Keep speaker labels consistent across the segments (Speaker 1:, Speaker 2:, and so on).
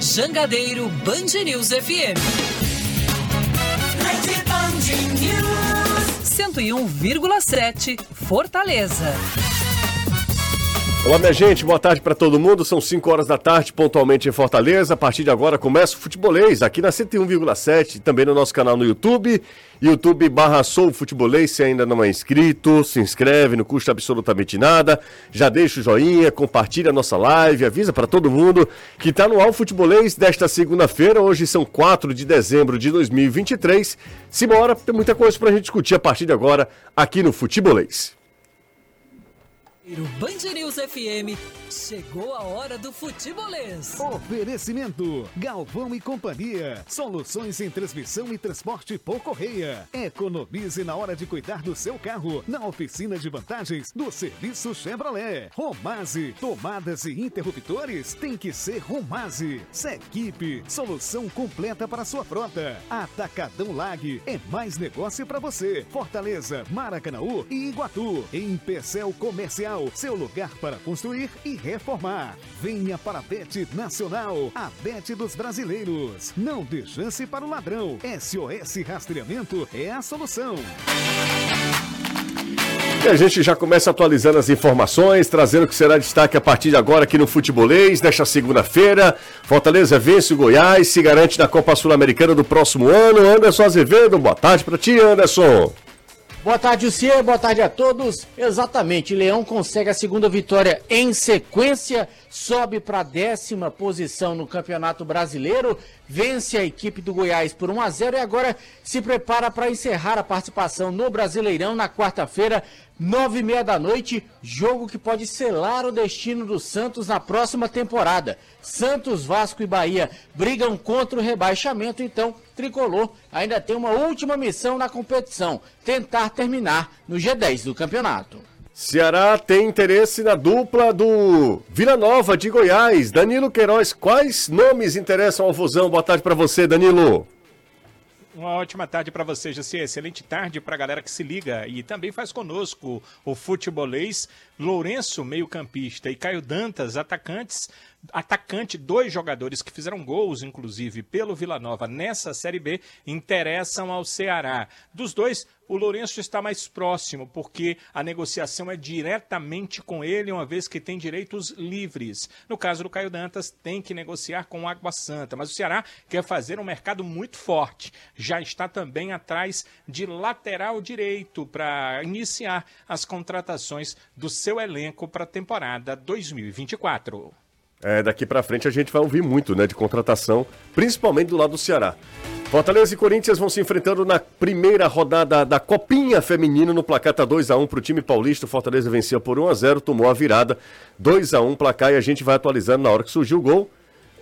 Speaker 1: Jangadeiro Band News FM. Rede Band News. 101,7 Fortaleza.
Speaker 2: Olá, minha gente, boa tarde para todo mundo. São 5 horas da tarde, pontualmente em Fortaleza. A partir de agora começa o Futebolês aqui na 101,7, também no nosso canal no YouTube, YouTube barra Sou Futebolês. Se ainda não é inscrito, se inscreve, não custa absolutamente nada. Já deixa o joinha, compartilha a nossa live, avisa para todo mundo que está no Al Futebolês desta segunda-feira. Hoje são 4 de dezembro de 2023. Simbora, tem muita coisa para a gente discutir a partir de agora aqui no Futebolês.
Speaker 1: Band News FM, chegou a hora do futebolês.
Speaker 3: Oferecimento, Galvão e Companhia, soluções em transmissão e transporte por correia. Economize na hora de cuidar do seu carro, na oficina de vantagens do serviço Chevrolet. Romase, tomadas e interruptores, tem que ser Romase. Sequipe, solução completa para sua frota. Atacadão Lag, é mais negócio para você. Fortaleza, Maracanaú e Iguatu. Em Pecel Comercial seu lugar para construir e reformar. Venha para a Bet Nacional, a Bet dos brasileiros. Não dê chance para o ladrão. SOS Rastreamento é a solução.
Speaker 2: E a gente já começa atualizando as informações, trazendo o que será destaque a partir de agora aqui no Futebolês, nesta segunda-feira. Fortaleza vence o Goiás, se garante na Copa Sul-Americana do próximo ano. Anderson Azevedo, boa tarde para ti, Anderson.
Speaker 4: Boa tarde, Lucier. Boa tarde a todos. Exatamente, Leão consegue a segunda vitória em sequência, sobe para a décima posição no Campeonato Brasileiro, vence a equipe do Goiás por 1 a 0 e agora se prepara para encerrar a participação no Brasileirão na quarta-feira, nove e meia da noite, jogo que pode selar o destino do Santos na próxima temporada. Santos, Vasco e Bahia brigam contra o rebaixamento, então Tricolor ainda tem uma última missão na competição, tentar terminar no G10 do campeonato.
Speaker 2: Ceará tem interesse na dupla do Vila Nova de Goiás. Danilo Queiroz, quais nomes interessam ao Fusão? Boa tarde para você, Danilo.
Speaker 5: Uma ótima tarde para você. Excelente tarde para a galera que se liga e também faz conosco o futebolês. Lourenço, meio-campista, e Caio Dantas, atacantes, atacante, dois jogadores que fizeram gols, inclusive, pelo Vila Nova nessa Série B, interessam ao Ceará. Dos dois, o Lourenço está mais próximo, porque a negociação é diretamente com ele, uma vez que tem direitos livres. No caso do Caio Dantas, tem que negociar com o Água Santa, mas o Ceará quer fazer um mercado muito forte. Já está também atrás de lateral direito para iniciar as contratações do seu elenco para a temporada 2024.
Speaker 2: É, daqui para frente a gente vai ouvir muito, né, de contratação, principalmente do lado do Ceará. Fortaleza e Corinthians vão se enfrentando na primeira rodada da Copinha Feminina no placar tá 2 a 1 para o time paulista. Fortaleza venceu por 1 a 0, tomou a virada 2 a 1 placar e a gente vai atualizando na hora que surgiu o gol.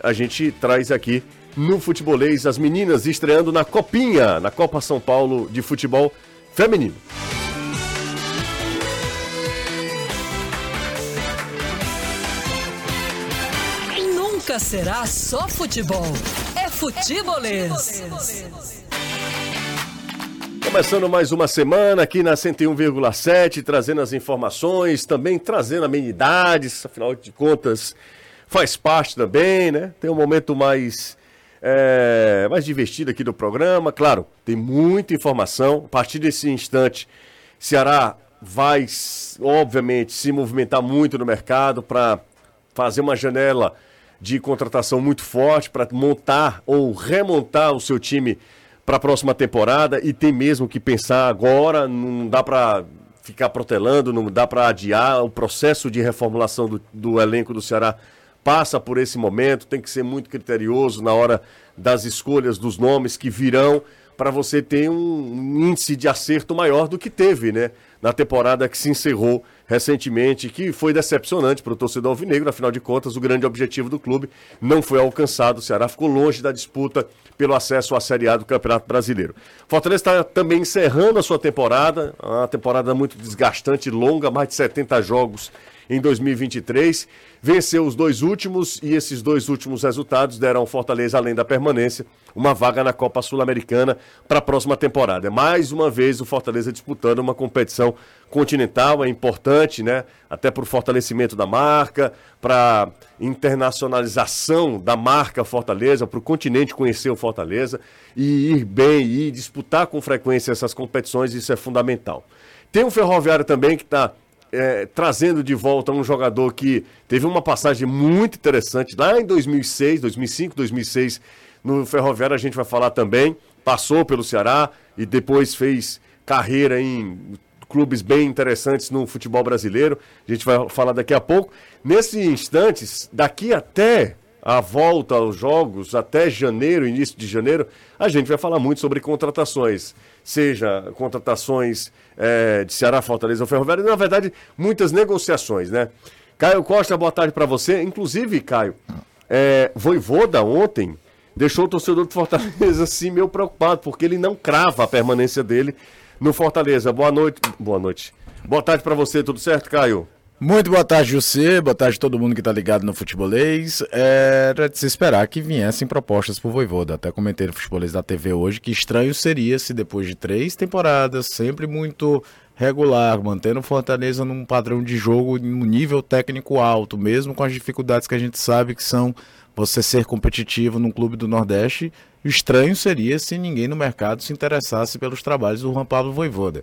Speaker 2: A gente traz aqui no futebolês as meninas estreando na Copinha, na Copa São Paulo de futebol feminino.
Speaker 1: Nunca será só futebol. É futebolês.
Speaker 2: Começando mais uma semana aqui na 101,7, trazendo as informações, também trazendo amenidades, afinal de contas, faz parte também, né? Tem um momento mais, é, mais divertido aqui do programa. Claro, tem muita informação. A partir desse instante, Ceará vai, obviamente, se movimentar muito no mercado para fazer uma janela de contratação muito forte para montar ou remontar o seu time para a próxima temporada e tem mesmo que pensar agora, não dá para ficar protelando, não dá para adiar. O processo de reformulação do, do elenco do Ceará passa por esse momento, tem que ser muito criterioso na hora das escolhas dos nomes que virão para você ter um índice de acerto maior do que teve, né? Na temporada que se encerrou recentemente, que foi decepcionante para o torcedor alvinegro, afinal de contas, o grande objetivo do clube não foi alcançado. O Ceará ficou longe da disputa pelo acesso à Série A do Campeonato Brasileiro. Fortaleza está também encerrando a sua temporada, uma temporada muito desgastante, longa, mais de 70 jogos em 2023. Venceu os dois últimos e esses dois últimos resultados deram ao Fortaleza, além da permanência, uma vaga na Copa Sul-Americana para a próxima temporada. Mais uma vez o Fortaleza disputando uma competição continental, é importante, né? Até para o fortalecimento da marca, para internacionalização da marca Fortaleza, para o continente conhecer o Fortaleza e ir bem e disputar com frequência essas competições, isso é fundamental. Tem um ferroviário também que está é, trazendo de volta um jogador que teve uma passagem muito interessante lá em 2006, 2005, 2006 no Ferroviário a gente vai falar também. Passou pelo Ceará e depois fez carreira em clubes bem interessantes no futebol brasileiro. A gente vai falar daqui a pouco. Nesses instantes, daqui até a volta aos jogos, até janeiro, início de janeiro, a gente vai falar muito sobre contratações. Seja contratações é, de Ceará, Fortaleza ou Ferroviário, na verdade, muitas negociações, né? Caio Costa, boa tarde para você. Inclusive, Caio, é, Voivoda ontem deixou o torcedor do Fortaleza assim meio preocupado, porque ele não crava a permanência dele no Fortaleza. Boa noite. Boa noite. Boa tarde para você, tudo certo, Caio?
Speaker 6: Muito boa tarde, José. Boa tarde a todo mundo que está ligado no futebolês. Era de se esperar que viessem propostas pro Voivoda. Até comentei no futebolês da TV hoje que estranho seria se depois de três temporadas, sempre muito regular, mantendo o Fortaleza num padrão de jogo, num nível técnico alto, mesmo com as dificuldades que a gente sabe que são você ser competitivo num clube do Nordeste. Estranho seria se ninguém no mercado se interessasse pelos trabalhos do Juan Pablo Voivoda.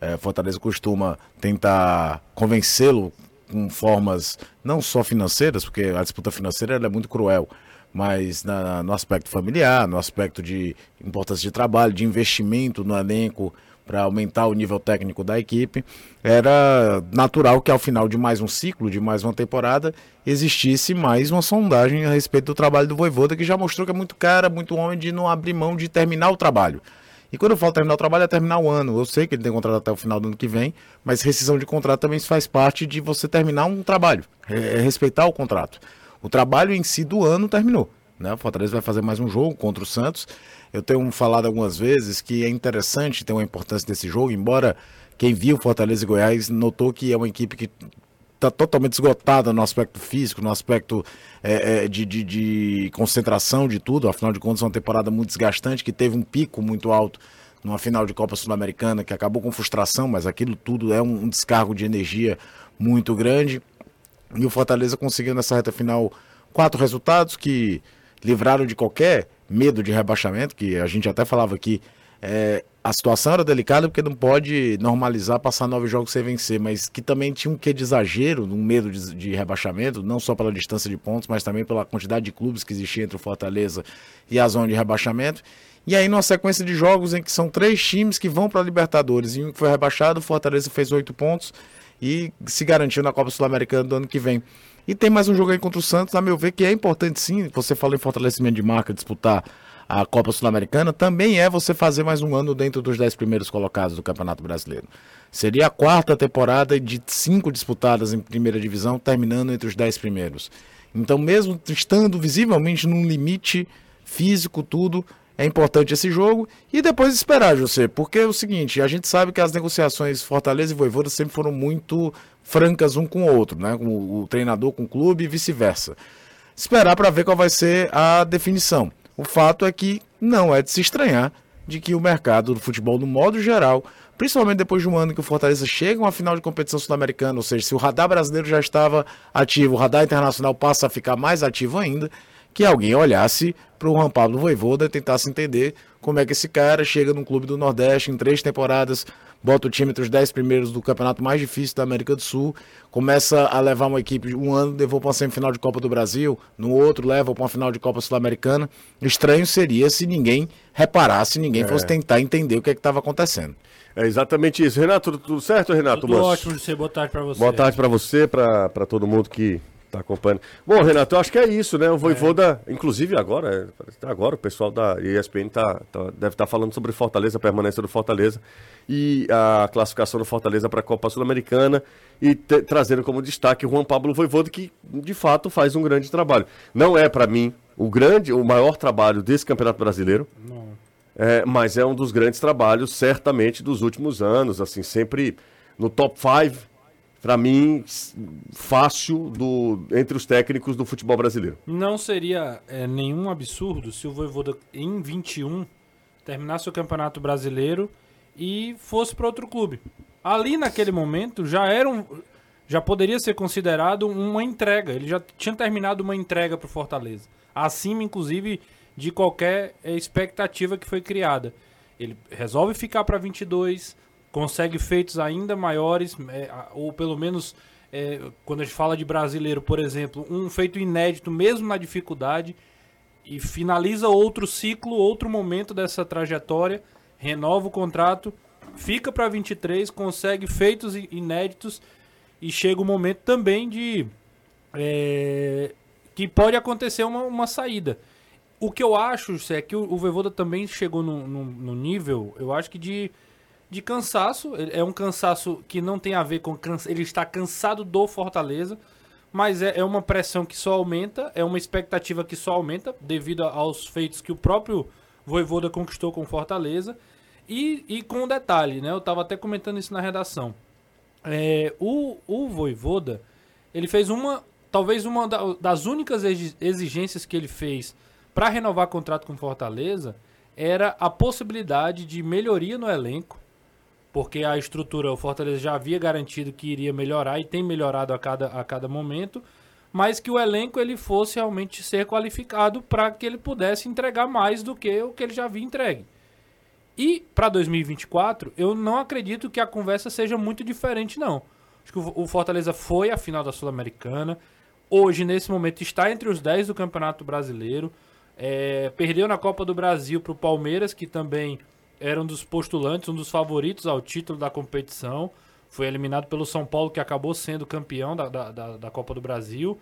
Speaker 6: É, Fortaleza costuma tentar convencê-lo com formas não só financeiras, porque a disputa financeira é muito cruel, mas na, no aspecto familiar, no aspecto de importância de trabalho, de investimento no elenco, para aumentar o nível técnico da equipe, era natural que ao final de mais um ciclo, de mais uma temporada, existisse mais uma sondagem a respeito do trabalho do Voivoda, que já mostrou que é muito cara, muito homem de não abrir mão de terminar o trabalho. E quando eu falo terminar o trabalho, é terminar o ano. Eu sei que ele tem contrato até o final do ano que vem, mas rescisão de contrato também faz parte de você terminar um trabalho, é, respeitar o contrato. O trabalho em si do ano terminou. Né? O Fortaleza vai fazer mais um jogo contra o Santos eu tenho falado algumas vezes que é interessante ter uma importância desse jogo, embora quem viu Fortaleza e Goiás notou que é uma equipe que está totalmente esgotada no aspecto físico, no aspecto é, é, de, de, de, concentração de tudo. Afinal de contas, é uma temporada muito desgastante que teve um pico muito alto numa final de Copa Sul-Americana que acabou com frustração, mas aquilo tudo é um, um descargo de energia muito grande. E o Fortaleza conseguiu nessa reta final quatro resultados que livraram de qualquer medo de rebaixamento, que a gente até falava aqui, é, a situação era delicada porque não pode normalizar passar nove jogos sem vencer, mas que também tinha um quê de exagero, um medo de, de, rebaixamento, não só pela distância de pontos, mas também pela quantidade de clubes que existia entre o Fortaleza e a zona de rebaixamento. E aí, numa sequência de jogos em que são três times que vão para a Libertadores e um que foi rebaixado, o Fortaleza fez oito pontos e se garantiu na Copa Sul-Americana do ano que vem. E tem mais um jogo aí contra o Santos, a meu ver, que é importante sim. Você falou em fortalecimento de marca, disputar a Copa Sul-Americana, também é você fazer mais um ano dentro dos dez primeiros colocados do Campeonato Brasileiro. Seria a quarta temporada de cinco disputadas em primeira divisão, terminando entre os dez primeiros. Então, mesmo estando visivelmente num limite físico, tudo, é importante esse jogo e depois esperar, José, porque é o seguinte, a gente sabe que as negociações Fortaleza e Voivoda sempre foram muito francas um com o outro, né? O, o treinador com o clube e vice-versa. Esperar para ver qual vai ser a definição. O fato é que não é de se estranhar de que o mercado do futebol, no modo geral, principalmente depois de um ano que o Fortaleza chega a uma final de competição sul-americana, ou seja, se o radar brasileiro já estava ativo, o radar internacional passa a ficar mais ativo ainda, que alguém olhasse para o Juan Pablo Voivoda e tentasse entender como é que esse cara chega num clube do Nordeste em três temporadas, bota o time entre os dez primeiros do campeonato mais difícil da América do Sul, começa a levar uma equipe, um ano levou para uma semifinal de Copa do Brasil, no outro leva para uma final de Copa Sul-Americana. Estranho seria se ninguém reparasse, ninguém é. fosse tentar entender o que é estava acontecendo.
Speaker 2: É exatamente isso. Renato, tudo certo, Renato?
Speaker 7: Tudo ótimo, você. Boa tarde para você.
Speaker 2: Boa tarde para você, para todo mundo que Tá acompanhando. Bom, Renato, eu acho que é isso, né? O Voivoda, é. inclusive agora, é, agora o pessoal da ESPN tá, tá deve estar tá falando sobre Fortaleza, a permanência do Fortaleza e a classificação do Fortaleza para a Copa Sul-Americana e te, trazendo como destaque o Juan Pablo Voivoda, que de fato faz um grande trabalho. Não é, para mim, o grande, o maior trabalho desse Campeonato Brasileiro. Não. É, mas é um dos grandes trabalhos, certamente, dos últimos anos, assim, sempre no top 5 para mim, fácil do, entre os técnicos do futebol brasileiro.
Speaker 7: Não seria é, nenhum absurdo se o Voivoda, em 21, terminasse o Campeonato Brasileiro e fosse para outro clube. Ali, naquele momento, já era um, já poderia ser considerado uma entrega. Ele já tinha terminado uma entrega para o Fortaleza. Acima, inclusive, de qualquer é, expectativa que foi criada. Ele resolve ficar para 22, consegue feitos ainda maiores, é, ou pelo menos é, quando a gente fala de brasileiro, por exemplo, um feito inédito mesmo na dificuldade e finaliza outro ciclo, outro momento dessa trajetória, renova o contrato, fica para 23, consegue feitos inéditos e chega o momento também de é, que pode acontecer uma, uma saída. O que eu acho é que o, o também chegou no, no, no nível, eu acho que de de cansaço. É um cansaço que não tem a ver com. Cansa... Ele está cansado do Fortaleza. Mas é, é uma pressão que só aumenta, é uma expectativa que só aumenta devido aos feitos que o próprio Voivoda conquistou com Fortaleza. E, e com um detalhe, né? Eu estava até comentando isso na redação. É, o, o Voivoda, ele fez uma. Talvez uma das únicas exigências que ele fez para renovar contrato com Fortaleza era a possibilidade de melhoria no elenco porque a estrutura, o Fortaleza já havia garantido que iria melhorar e tem melhorado a cada, a cada momento, mas que o elenco ele fosse realmente ser qualificado para que ele pudesse entregar mais do que o que ele já havia entregue. E para 2024, eu não acredito que a conversa seja muito diferente, não. Acho que o Fortaleza foi à final da Sul-Americana. Hoje, nesse momento, está entre os 10 do Campeonato Brasileiro. É, perdeu na Copa do Brasil para o Palmeiras, que também era um dos postulantes, um dos favoritos ao título da competição. Foi eliminado pelo São Paulo, que acabou sendo campeão da, da, da, da Copa do Brasil.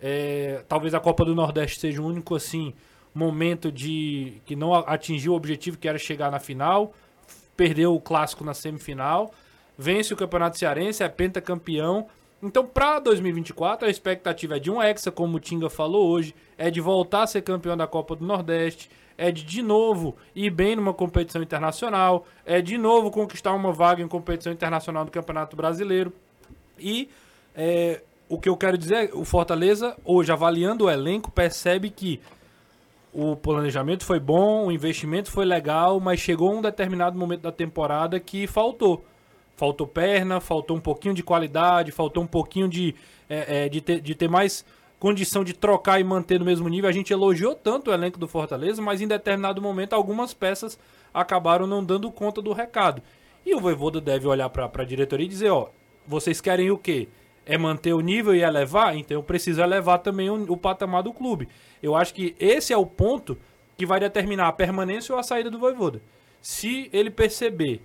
Speaker 7: É, talvez a Copa do Nordeste seja o único assim momento de que não atingiu o objetivo que era chegar na final. Perdeu o clássico na semifinal. Vence o Campeonato Cearense, é pentacampeão. Então, para 2024, a expectativa é de um Hexa, como o Tinga falou hoje, é de voltar a ser campeão da Copa do Nordeste, é de de novo ir bem numa competição internacional, é de novo conquistar uma vaga em competição internacional do Campeonato Brasileiro. E é, o que eu quero dizer é o Fortaleza, hoje, avaliando o elenco, percebe que o planejamento foi bom, o investimento foi legal, mas chegou um determinado momento da temporada que faltou. Faltou perna, faltou um pouquinho de qualidade, faltou um pouquinho de, é, é, de, ter, de ter mais condição de trocar e manter no mesmo nível. A gente elogiou tanto o elenco do Fortaleza, mas em determinado momento algumas peças acabaram não dando conta do recado. E o Voivoda deve olhar para a diretoria e dizer, ó, vocês querem o quê? É manter o nível e elevar? Então eu preciso elevar também o, o patamar do clube. Eu acho que esse é o ponto que vai determinar a permanência ou a saída do Voivoda. Se ele perceber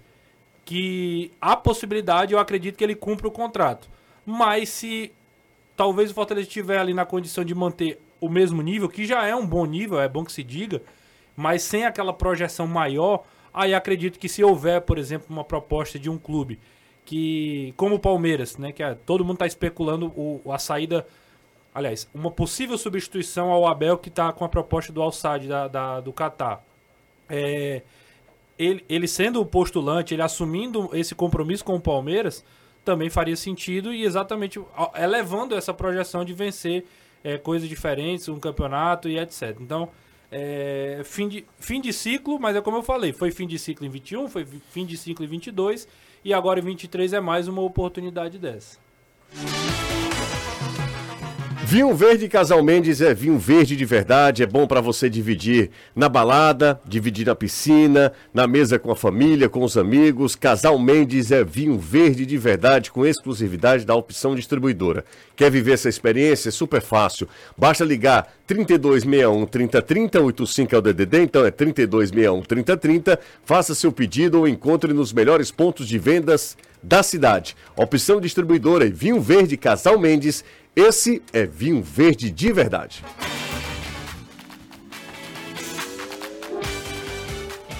Speaker 7: que há possibilidade, eu acredito que ele cumpra o contrato. Mas se talvez o Fortaleza estiver ali na condição de manter o mesmo nível, que já é um bom nível, é bom que se diga, mas sem aquela projeção maior, aí acredito que se houver, por exemplo, uma proposta de um clube que, como o Palmeiras, né, que é, todo mundo está especulando o, a saída, aliás, uma possível substituição ao Abel que está com a proposta do Al-Sadd da, da, do Catar. É, ele, ele sendo o postulante, ele assumindo esse compromisso com o Palmeiras, também faria sentido e exatamente elevando essa projeção de vencer é, coisas diferentes, um campeonato e etc. Então, é, fim, de, fim de ciclo, mas é como eu falei, foi fim de ciclo em 21, foi fim de ciclo em 22 e agora em 23 é mais uma oportunidade dessa.
Speaker 2: Vinho Verde Casal Mendes é vinho verde de verdade, é bom para você dividir na balada, dividir na piscina, na mesa com a família, com os amigos. Casal Mendes é vinho verde de verdade com exclusividade da opção distribuidora. Quer viver essa experiência? É super fácil. Basta ligar 3261 3030, 85 é o DDD, então é 3261 3030. Faça seu pedido ou encontre nos melhores pontos de vendas da cidade. Opção distribuidora e vinho verde Casal Mendes esse é vinho verde de verdade.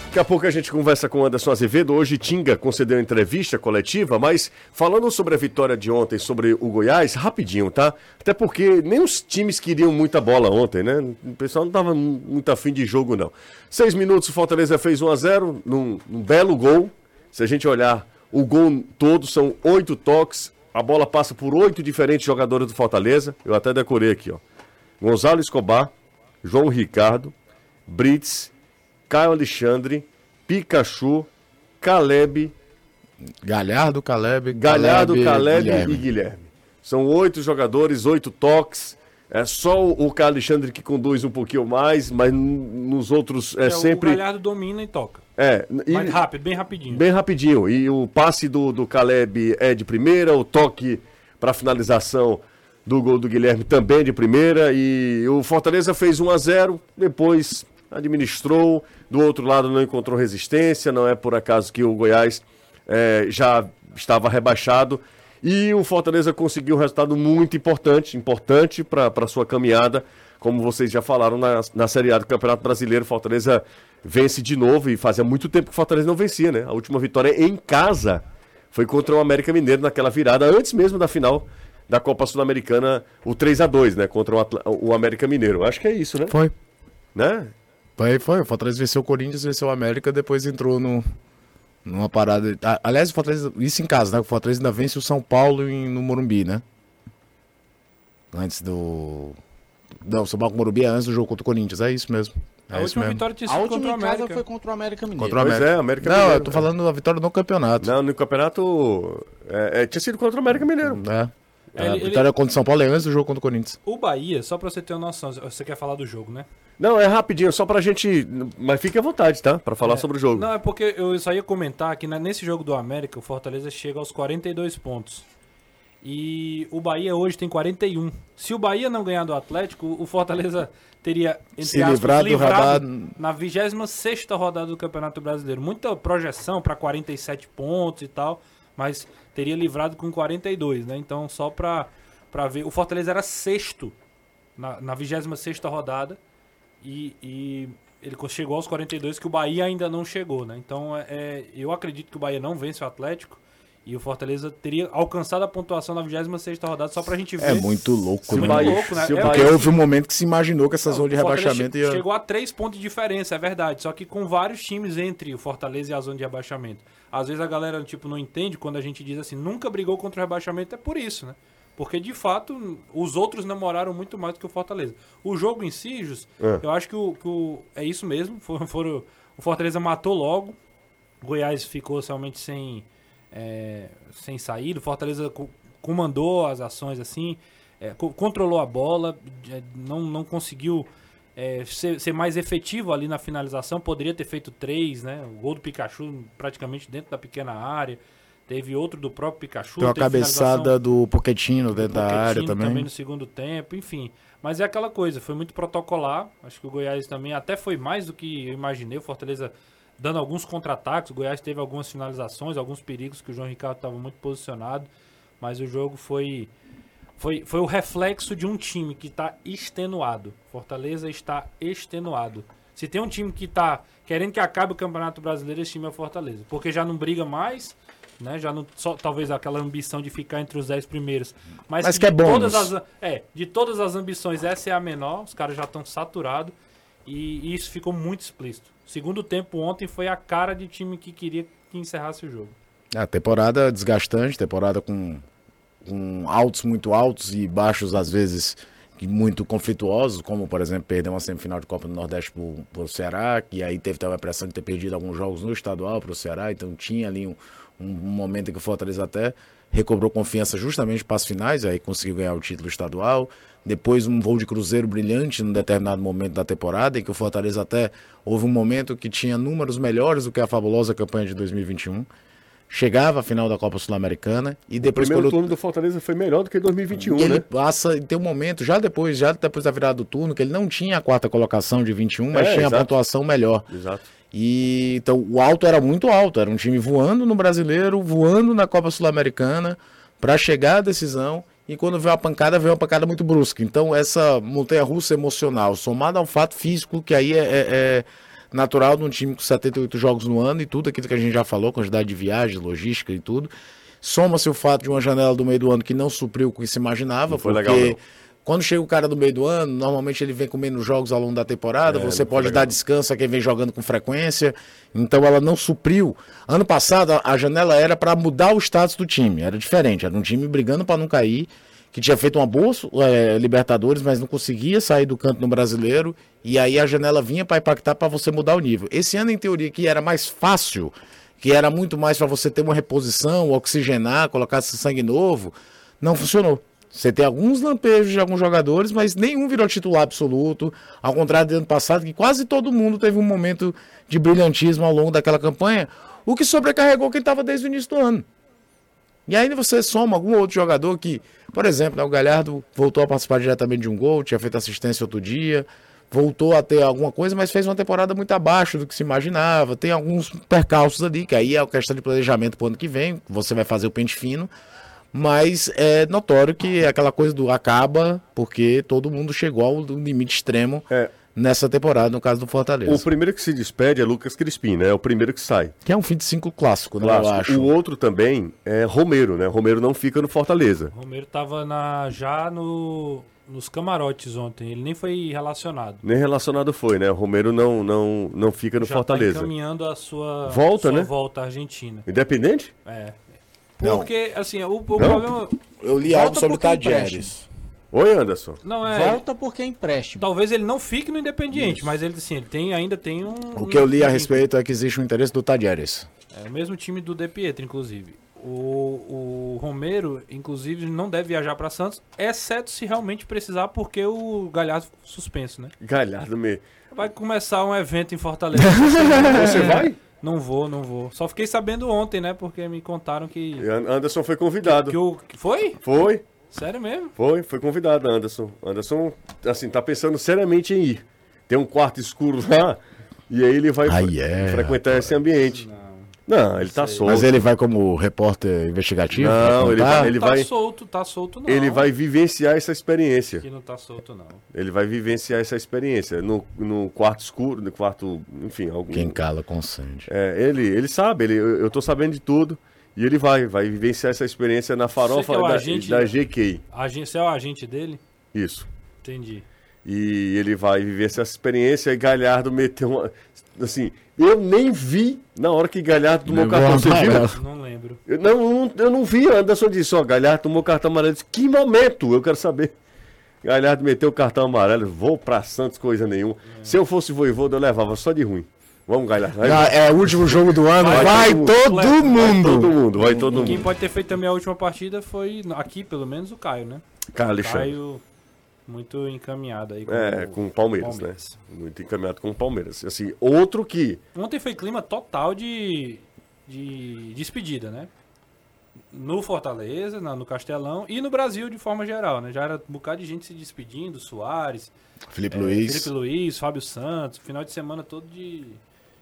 Speaker 2: Daqui a pouco a gente conversa com Anderson Azevedo. Hoje Tinga concedeu entrevista coletiva, mas falando sobre a vitória de ontem sobre o Goiás, rapidinho, tá? Até porque nem os times queriam muita bola ontem, né? O pessoal não tava muito afim de jogo, não. Seis minutos, o Fortaleza fez 1 a 0 num, num belo gol. Se a gente olhar o gol todo, são oito toques, a bola passa por oito diferentes jogadores do Fortaleza. Eu até decorei aqui, ó. Gonzalo Escobar, João Ricardo, Brits, Caio Alexandre, Pikachu, Caleb,
Speaker 6: Galhardo, Caleb,
Speaker 2: Galhardo, Caleb
Speaker 6: Guilherme.
Speaker 2: e Guilherme. São oito jogadores, oito toques. É só o Caio Alexandre que conduz um pouquinho mais, mas nos outros é,
Speaker 7: É,
Speaker 2: sempre.
Speaker 7: O Galhardo domina e toca.
Speaker 2: É, e-
Speaker 7: Mais rápido, bem rapidinho.
Speaker 2: Bem rapidinho. E o passe do, do Caleb é de primeira, o toque para finalização do gol do Guilherme também de primeira. E o Fortaleza fez 1 a 0 depois administrou. Do outro lado não encontrou resistência. Não é por acaso que o Goiás eh, já estava rebaixado. E o Fortaleza conseguiu um resultado muito importante, importante para a sua caminhada. Como vocês já falaram na, na Série A do Campeonato Brasileiro, Fortaleza vence de novo e fazia muito tempo que o Fortaleza não vencia, né? A última vitória em casa foi contra o América Mineiro naquela virada, antes mesmo da final da Copa Sul-Americana, o 3 a 2 né? Contra o, Atla- o América Mineiro. Acho que é isso, né?
Speaker 6: Foi.
Speaker 2: Né?
Speaker 6: Foi, foi. O Fortaleza venceu o Corinthians, venceu o América, depois entrou no, numa parada. Ah, Aliás, o Fortaleza. Isso em casa, né? O Fortaleza ainda vence o São Paulo em- no Morumbi, né? Antes do. Não, o São Paulo com o Morumbi é antes do jogo contra o Corinthians, é isso mesmo. É
Speaker 7: A última
Speaker 6: mesmo.
Speaker 7: vitória tinha
Speaker 4: A
Speaker 7: sido
Speaker 4: última
Speaker 7: contra o América.
Speaker 4: foi contra o América Mineiro.
Speaker 6: Contra o
Speaker 2: Pois
Speaker 6: América.
Speaker 2: é, América
Speaker 6: Não,
Speaker 2: Mineiro.
Speaker 6: eu tô falando da vitória no campeonato.
Speaker 2: Não, no campeonato. é, é, tinha sido contra o América Mineiro.
Speaker 6: É.
Speaker 7: Ele-
Speaker 6: a
Speaker 7: ele-
Speaker 6: vitória contra o São Paulo é antes do jogo contra o Corinthians.
Speaker 7: O Bahia, só pra você ter uma noção, você quer falar do jogo, né?
Speaker 2: Não, é rapidinho, só pra gente. Mas fique à vontade, tá? Pra falar sobre o jogo.
Speaker 7: Não, é porque eu só ia comentar que nesse jogo do América, o Fortaleza chega aos 42 pontos. E o Bahia hoje tem 41. Se o Bahia não ganhar do Atlético, o Fortaleza teria, entre
Speaker 6: Se
Speaker 7: aspas,
Speaker 6: livrar do
Speaker 7: livrado
Speaker 6: radar-
Speaker 7: na 26 rodada do Campeonato Brasileiro. Muita projeção para 47 pontos e tal, mas teria livrado com 42, né? Então, só pra ver. O Fortaleza era sexto na, na 26 rodada e, e ele chegou aos 42 que o Bahia ainda não chegou, né? Então é, é, eu acredito que o Bahia não vence o Atlético e o Fortaleza teria alcançado a pontuação na 26 rodada só pra gente ver.
Speaker 6: É muito louco, né?
Speaker 7: muito
Speaker 2: Bahia-
Speaker 7: louco, né?
Speaker 2: o
Speaker 7: É,
Speaker 6: Porque
Speaker 2: Bahia-
Speaker 6: houve um momento que se imaginou que essa zona de rebaixamento ia.
Speaker 7: Chegou a três pontos de diferença, é verdade. Só que com vários times entre o Fortaleza e a zona de rebaixamento. Às vezes a galera tipo, não entende quando a gente diz assim, nunca brigou contra o rebaixamento, é por isso, né? Porque de fato os outros namoraram muito mais do que o Fortaleza. O jogo em si, Jus,
Speaker 2: É.
Speaker 7: eu acho que, o, que o- é isso mesmo. Foram, foram- o Fortaleza matou logo. Goiás ficou realmente sem, é, sem saída. O Fortaleza co- comandou as ações assim, é, co- controlou a bola, é, não, não conseguiu é, ser, ser mais efetivo ali na finalização. Poderia ter feito três, né? O gol do Pikachu praticamente dentro da pequena área. Teve outro do próprio Pikachu.
Speaker 6: Tem uma cabeçada do Poquetino dentro da área
Speaker 7: Pochettino
Speaker 6: também.
Speaker 7: no segundo tempo, enfim. Mas é aquela coisa, foi muito protocolar. Acho que o Goiás também até foi mais do que eu imaginei. O Fortaleza dando alguns contra-ataques. O Goiás teve algumas finalizações, alguns perigos que o João Ricardo estava muito posicionado. Mas o jogo foi, foi, foi o reflexo de um time que está extenuado. Fortaleza está extenuado. Se tem um time que está querendo que acabe o Campeonato Brasileiro, esse time é o Fortaleza. Porque já não briga mais, né? Já não só talvez aquela ambição de ficar entre os 10 primeiros. Mas,
Speaker 6: Mas que é
Speaker 7: todas as é, de todas as ambições, essa é a menor. Os caras já estão saturados. E, isso ficou muito explícito. Segundo tempo ontem foi a cara de time que queria que encerrasse o jogo.
Speaker 6: É, temporada desgastante, temporada com, com altos muito altos e baixos às vezes muito conflituosos, como por exemplo perder uma semifinal de Copa do Nordeste pro, pro Ceará, que aí teve também a pressão de ter perdido alguns jogos no estadual pro Ceará, então tinha ali um, um, um momento em que o Fortaleza até recobrou confiança justamente para as finais, aí conseguiu ganhar o título estadual. Depois um voo de cruzeiro brilhante num determinado momento da temporada, em que o Fortaleza até houve um momento que tinha números melhores do que a fabulosa campanha de 2021 chegava à final da Copa Sul-Americana e
Speaker 2: O
Speaker 6: depois
Speaker 2: primeiro
Speaker 6: quando
Speaker 2: turno do Fortaleza foi melhor do que 2021,
Speaker 6: ele
Speaker 2: né?
Speaker 6: passa e tem um momento já depois já depois da virada do turno que ele não tinha a quarta colocação de 21 mas
Speaker 2: É,
Speaker 6: tinha a
Speaker 2: exato.
Speaker 6: pontuação melhor
Speaker 2: Exato.
Speaker 6: e então o alto era muito alto era um time voando no brasileiro voando na Copa Sul-Americana para chegar à decisão e quando veio a pancada veio uma pancada muito brusca então essa montanha-russa emocional somada ao fato físico que aí é, é- é natural de um time com 78 jogos no ano e tudo aquilo que a gente já falou, quantidade de viagens, logística e tudo. Soma-se o fato de uma janela do meio do ano que não supriu o que se imaginava,
Speaker 2: Não foi
Speaker 6: porque
Speaker 2: legal, não.
Speaker 6: Quando chega o cara do meio do ano, normalmente ele vem com menos jogos ao longo da temporada,
Speaker 2: É,
Speaker 6: você pode dar descanso a quem vem jogando com frequência. Então ela não supriu. Ano passado a- janela era para mudar o status do time, era diferente, era um time brigando para não cair, que tinha feito uma boa eh, Libertadores, mas não conseguia sair do canto no Brasileiro, e aí a janela vinha para impactar para você mudar o nível. Esse ano em teoria que era mais fácil, que era muito mais para você ter uma reposição, oxigenar, colocar esse sangue novo, não funcionou. Você tem alguns lampejos de alguns jogadores, mas nenhum virou titular absoluto. Ao contrário do ano passado, que quase todo mundo teve um momento de brilhantismo ao longo daquela campanha, o que sobrecarregou quem estava desde o início do ano. E aí você soma algum outro jogador que, por exemplo, né, o Galhardo voltou a participar diretamente de um gol, tinha feito assistência outro dia, voltou a ter alguma coisa, mas fez uma temporada muito abaixo do que se imaginava. Tem alguns percalços ali, que aí é a questão de planejamento para o ano que vem, você vai fazer o pente fino. Mas é notório que é aquela coisa do acaba, porque todo mundo chegou ao limite extremo
Speaker 2: É.
Speaker 6: nessa temporada, no caso do Fortaleza.
Speaker 2: O primeiro que se despede é Lucas Crispim, né? É o primeiro que sai.
Speaker 6: Que é um fim de cinco clássico, né? Eu acho.
Speaker 2: O outro também é Romero, né? Romero não fica no Fortaleza.
Speaker 7: O Romero tava na, já no, nos camarotes ontem. Ele nem foi relacionado.
Speaker 2: Nem relacionado foi, né? O Romero não, não, não fica no
Speaker 7: já
Speaker 2: Fortaleza.
Speaker 7: Tá encaminhando a sua
Speaker 2: Volta,
Speaker 7: sua
Speaker 2: né?
Speaker 7: volta à Argentina.
Speaker 2: Independente?
Speaker 7: É.
Speaker 6: Não.
Speaker 7: Porque, assim, o, o problema.
Speaker 6: Eu li algo sobre o Tadieres.
Speaker 2: Oi, Anderson.
Speaker 7: Não é.
Speaker 4: Volta porque é empréstimo.
Speaker 7: Talvez ele não fique no Independiente, mas ele, assim, ele tem, ainda tem um.
Speaker 6: O que eu li a respeito é que existe um interesse do Tadieres.
Speaker 7: É o mesmo time do De Pietro, inclusive. O, o Romero, inclusive, não deve viajar para Santos, exceto se realmente precisar, porque o Galhardo suspenso, né?
Speaker 2: Galhardo me.
Speaker 7: Vai começar um evento em Fortaleza.
Speaker 2: Você vai?
Speaker 7: Não vou, não vou. Só fiquei sabendo ontem, né? Porque me contaram que.
Speaker 2: Anderson foi convidado.
Speaker 7: que o, que foi?
Speaker 2: Foi,
Speaker 7: Sério mesmo?
Speaker 2: foi, foi convidado, Anderson. Anderson, assim, tá pensando seriamente em ir. Tem um quarto escuro lá e aí ele vai
Speaker 6: Ai, é,
Speaker 2: frequentar esse ambiente. Não, ele tá solto.
Speaker 6: Mas ele vai como repórter investigativo?
Speaker 2: Não, ele vai- ele
Speaker 7: tá
Speaker 2: vai-
Speaker 7: solto, tá solto não.
Speaker 2: Ele vai vivenciar essa experiência.
Speaker 7: Que não tá solto não.
Speaker 2: Ele vai vivenciar essa experiência no, no quarto escuro, no quarto, enfim, algum.
Speaker 6: Quem cala consente.
Speaker 2: É, ele, ele sabe, ele, eu, eu tô sabendo de tudo. E ele vai, vai vivenciar essa experiência na farofa
Speaker 7: é o
Speaker 2: da,
Speaker 7: agente-
Speaker 2: da GK.
Speaker 7: Agente, você é o agente dele?
Speaker 2: Isso.
Speaker 7: Entendi.
Speaker 2: E ele vai viver essa experiência e Galhardo meteu uma. Assim, eu nem vi na hora que Galhardo tomou o
Speaker 6: Levou
Speaker 2: cartão. Você viu?
Speaker 6: amarelo.
Speaker 7: Não lembro.
Speaker 2: Eu não, eu não, eu não vi. Anderson disse: Ó, Galhardo tomou cartão amarelo. Eu disse, que momento? Eu quero saber. Galhardo meteu o cartão amarelo. Vou pra Santos, coisa nenhuma. Se eu fosse voivoda, eu levava só de ruim. Vamos, Galhardo. Vai,
Speaker 6: Ah, é o último jogo do ano.
Speaker 2: Vai
Speaker 6: Vai,
Speaker 2: todo
Speaker 6: todo,
Speaker 2: mundo. vai
Speaker 6: mundo.
Speaker 2: todo mundo, vai todo
Speaker 7: Quem
Speaker 2: mundo.
Speaker 7: pode ter feito também a última partida foi, aqui pelo menos, o Caio, né?
Speaker 2: Cara, Alexandre.
Speaker 7: Caio muito encaminhado aí.
Speaker 2: É,
Speaker 7: o-
Speaker 2: com o Palmeiras,
Speaker 7: Palmeiras.
Speaker 2: né? Muito encaminhado com o Palmeiras. Assim, outro que.
Speaker 7: Ontem foi clima total de, de despedida, né? No Fortaleza, na- no Castelão e no Brasil de forma geral, né? Já era um bocado de gente se despedindo, Soares,
Speaker 6: Felipe
Speaker 7: é,
Speaker 6: Luiz.
Speaker 7: Felipe Luiz, Fábio Santos, final de semana todo de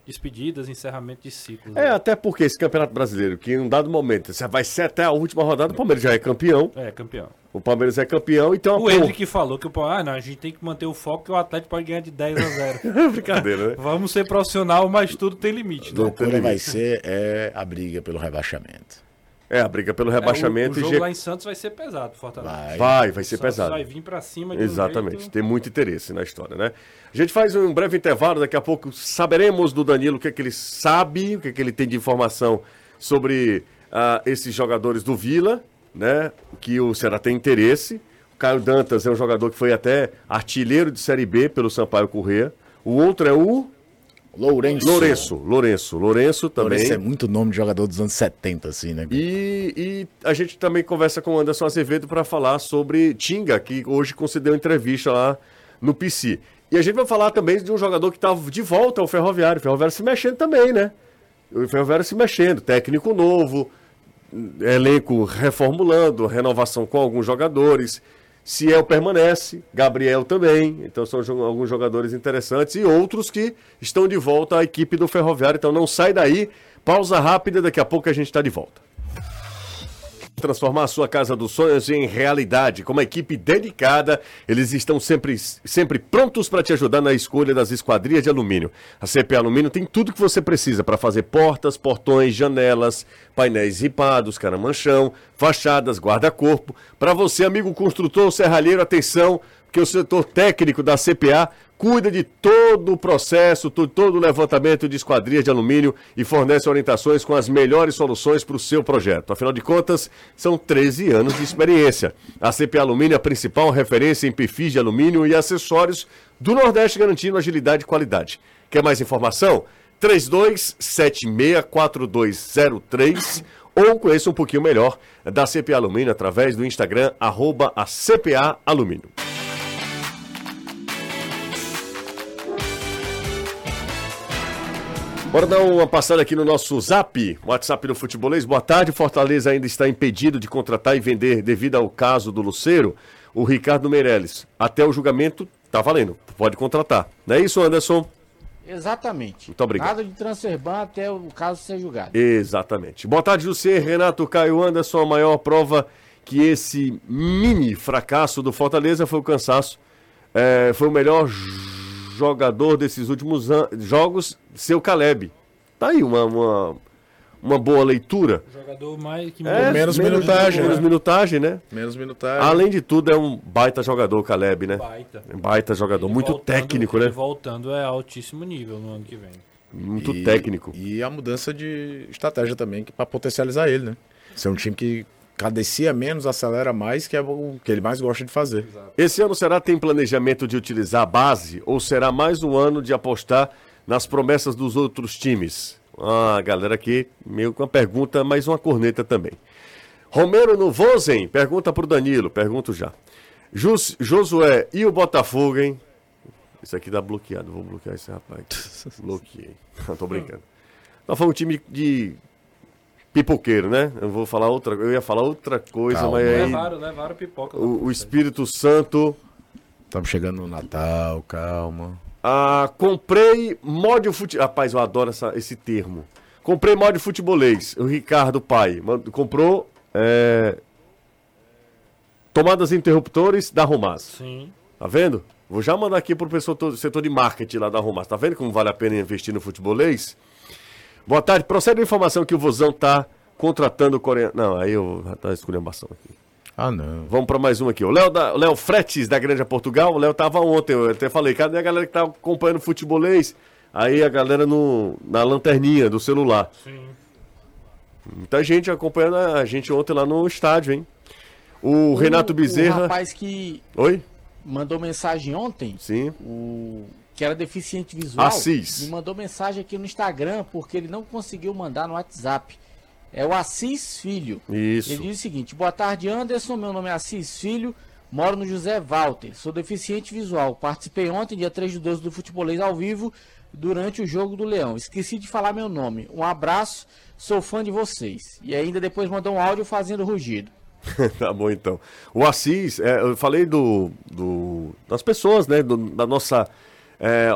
Speaker 7: despedidas, encerramento de ciclos.
Speaker 2: É,
Speaker 7: né?
Speaker 2: até porque esse campeonato brasileiro, que em um dado momento, você vai ser até a última rodada, o Palmeiras já é campeão.
Speaker 7: É, campeão.
Speaker 2: O Palmeiras é campeão e uma
Speaker 7: O Hendrick falou que o ah, não, a gente tem que manter o foco que o Atlético pode ganhar de 10 a 0.
Speaker 2: Brincadeira, né?
Speaker 7: Vamos ser profissional, mas tudo tem limite. Né?
Speaker 6: Loucura vai ser é, a briga pelo rebaixamento.
Speaker 2: É, a briga pelo
Speaker 7: É, o-
Speaker 2: rebaixamento
Speaker 7: o, jogo
Speaker 2: G-
Speaker 7: lá em Santos vai ser pesado, Fortaleza.
Speaker 6: Vai.
Speaker 2: vai, vai ser pesado.
Speaker 7: Vai vir pra cima de um
Speaker 2: Exatamente,
Speaker 7: jeito-
Speaker 2: tem muito interesse na história, né? A gente faz um breve intervalo, daqui a pouco saberemos do Danilo o que é que ele sabe, o que é que ele tem de informação sobre ah, esses jogadores do Vila, né? Que o Ceará tem interesse. O Caio Dantas é um jogador que foi até artilheiro de Série B pelo Sampaio Corrêa. O outro é o
Speaker 6: Lourenço.
Speaker 2: Lourenço, Lourenço, Lourenço também.
Speaker 6: Lourenço é muito nome de jogador dos anos 70, assim, né?
Speaker 2: E, e a gente também conversa com o Anderson Azevedo para falar sobre Tinga, que hoje concedeu entrevista lá no PC. E a gente vai falar também de um jogador que está de volta ao Ferroviário. O Ferroviário se mexendo também, né? O Ferroviário se mexendo, técnico novo, elenco reformulando, renovação com alguns jogadores. Ciel permanece, Gabriel também. Então são alguns jogadores interessantes e outros que estão de volta à equipe do Ferroviário. Então não sai daí. Pausa rápida, daqui a pouco a gente está de volta. Transformar a sua casa dos sonhos em realidade. Com uma equipe dedicada, eles estão sempre, sempre prontos para te ajudar na escolha das esquadrias de alumínio. A CP Alumínio tem tudo que você precisa para fazer portas, portões, janelas, painéis ripados, caramanchão, fachadas, guarda-corpo. Para você, amigo construtor, serralheiro, atenção, que o setor técnico da CPA cuida de todo o processo, todo o levantamento de esquadrias de alumínio e fornece orientações com as melhores soluções para o seu projeto. Afinal de contas, são 13 anos de experiência. A CPA Alumínio é a principal referência em perfis de alumínio e acessórios do Nordeste, garantindo agilidade e qualidade. Quer mais informação? 32764203 ou conheça um pouquinho melhor da CPA Alumínio através do Instagram, arroba a CPA Alumínio. Bora dar uma passada aqui no nosso zap, WhatsApp do Futebolês. Boa tarde, Fortaleza ainda está impedido de contratar e vender devido ao caso do Luceiro, o Ricardo Meirelles. Até o julgamento tá valendo, pode contratar. Não é isso, Anderson?
Speaker 4: Exatamente.
Speaker 2: Muito obrigado.
Speaker 4: Nada de transfer ban até o caso ser julgado.
Speaker 2: Exatamente. Boa tarde, José, Renato, Caio Anderson. A maior prova que esse mini fracasso do Fortaleza foi o cansaço. É, foi o melhor jogador desses últimos jogos, seu Caleb. Tá aí uma, uma, uma boa leitura.
Speaker 7: Jogador mais que
Speaker 2: É,
Speaker 6: menos minutagem,
Speaker 2: Menos
Speaker 6: né?
Speaker 2: minutagem, né?
Speaker 6: Menos minutagem.
Speaker 2: Além de tudo, é um baita jogador, o Caleb, né?
Speaker 7: baita.
Speaker 2: Um baita jogador.
Speaker 7: Ele
Speaker 2: Muito
Speaker 7: voltando-
Speaker 2: técnico,
Speaker 7: ele
Speaker 2: né?
Speaker 7: voltando é altíssimo nível no ano que vem.
Speaker 2: Muito
Speaker 6: E-
Speaker 2: técnico.
Speaker 6: E a mudança de estratégia também, que para potencializar ele, né? Ser um time que cadencia menos, acelera mais, que é o que ele mais gosta de fazer.
Speaker 2: Esse ano será tem planejamento de utilizar a base ou será mais um ano de apostar nas promessas dos outros times? Ah, galera aqui, meio com uma pergunta, mas uma corneta também. Romero no Vozen, pergunta pro Danilo, pergunto já. Jus, Josué, e o Botafogo, hein? Isso aqui tá bloqueado, vou bloquear esse rapaz. Bloqueei. Não, tô brincando. Nós foi um time de pipoqueiro, né? Eu vou falar outra, eu ia falar outra coisa,
Speaker 6: Calma.
Speaker 2: mas aí
Speaker 7: Levaram, levaram pipoca.
Speaker 2: o, o Espírito Santo
Speaker 6: Estamos chegando no Natal, calma.
Speaker 2: Ah, comprei mod fute... Rapaz, eu adoro essa- esse termo. Comprei mod futebolês. O Ricardo Pai mand- comprou é, tomadas interruptores da Romaz.
Speaker 7: Sim.
Speaker 2: Tá vendo? Vou já mandar aqui pro pessoal do setor de marketing lá da Romaz. Tá vendo como vale a pena investir no futebolês? Boa tarde. Procede a informação que o Vozão tá contratando o coreano. Não, aí eu tá esculhambação aqui.
Speaker 6: Ah, não.
Speaker 2: Vamos para mais um aqui. O Léo, da, o Léo Fretes, da Grande Portugal. O Léo tava ontem, eu até falei, cadê a galera que tá acompanhando futebolês? Aí a galera no, na lanterninha do celular.
Speaker 7: Sim.
Speaker 2: Muita gente acompanhando a gente ontem lá no estádio, hein? O Renato
Speaker 4: O
Speaker 2: Bezerra.
Speaker 4: rapaz que
Speaker 2: Oi?
Speaker 4: mandou mensagem ontem,
Speaker 2: Sim.
Speaker 4: o que era deficiente visual,
Speaker 2: Assis.
Speaker 4: me mandou mensagem aqui no Instagram porque ele não conseguiu mandar no WhatsApp. É o Assis Filho. Ele
Speaker 2: Isso.
Speaker 4: diz o seguinte: Boa tarde, Anderson. Meu nome é Assis Filho. Moro no José Walter. Sou deficiente visual. Participei ontem, dia 3 de 12, do Futebolês ao vivo, durante o jogo do Leão. Esqueci de falar meu nome. Um abraço. Sou fã de vocês. E ainda depois mandou um áudio fazendo rugido.
Speaker 2: tá bom então. O Assis, é, eu falei do, do- das pessoas, né? do- da nossa é,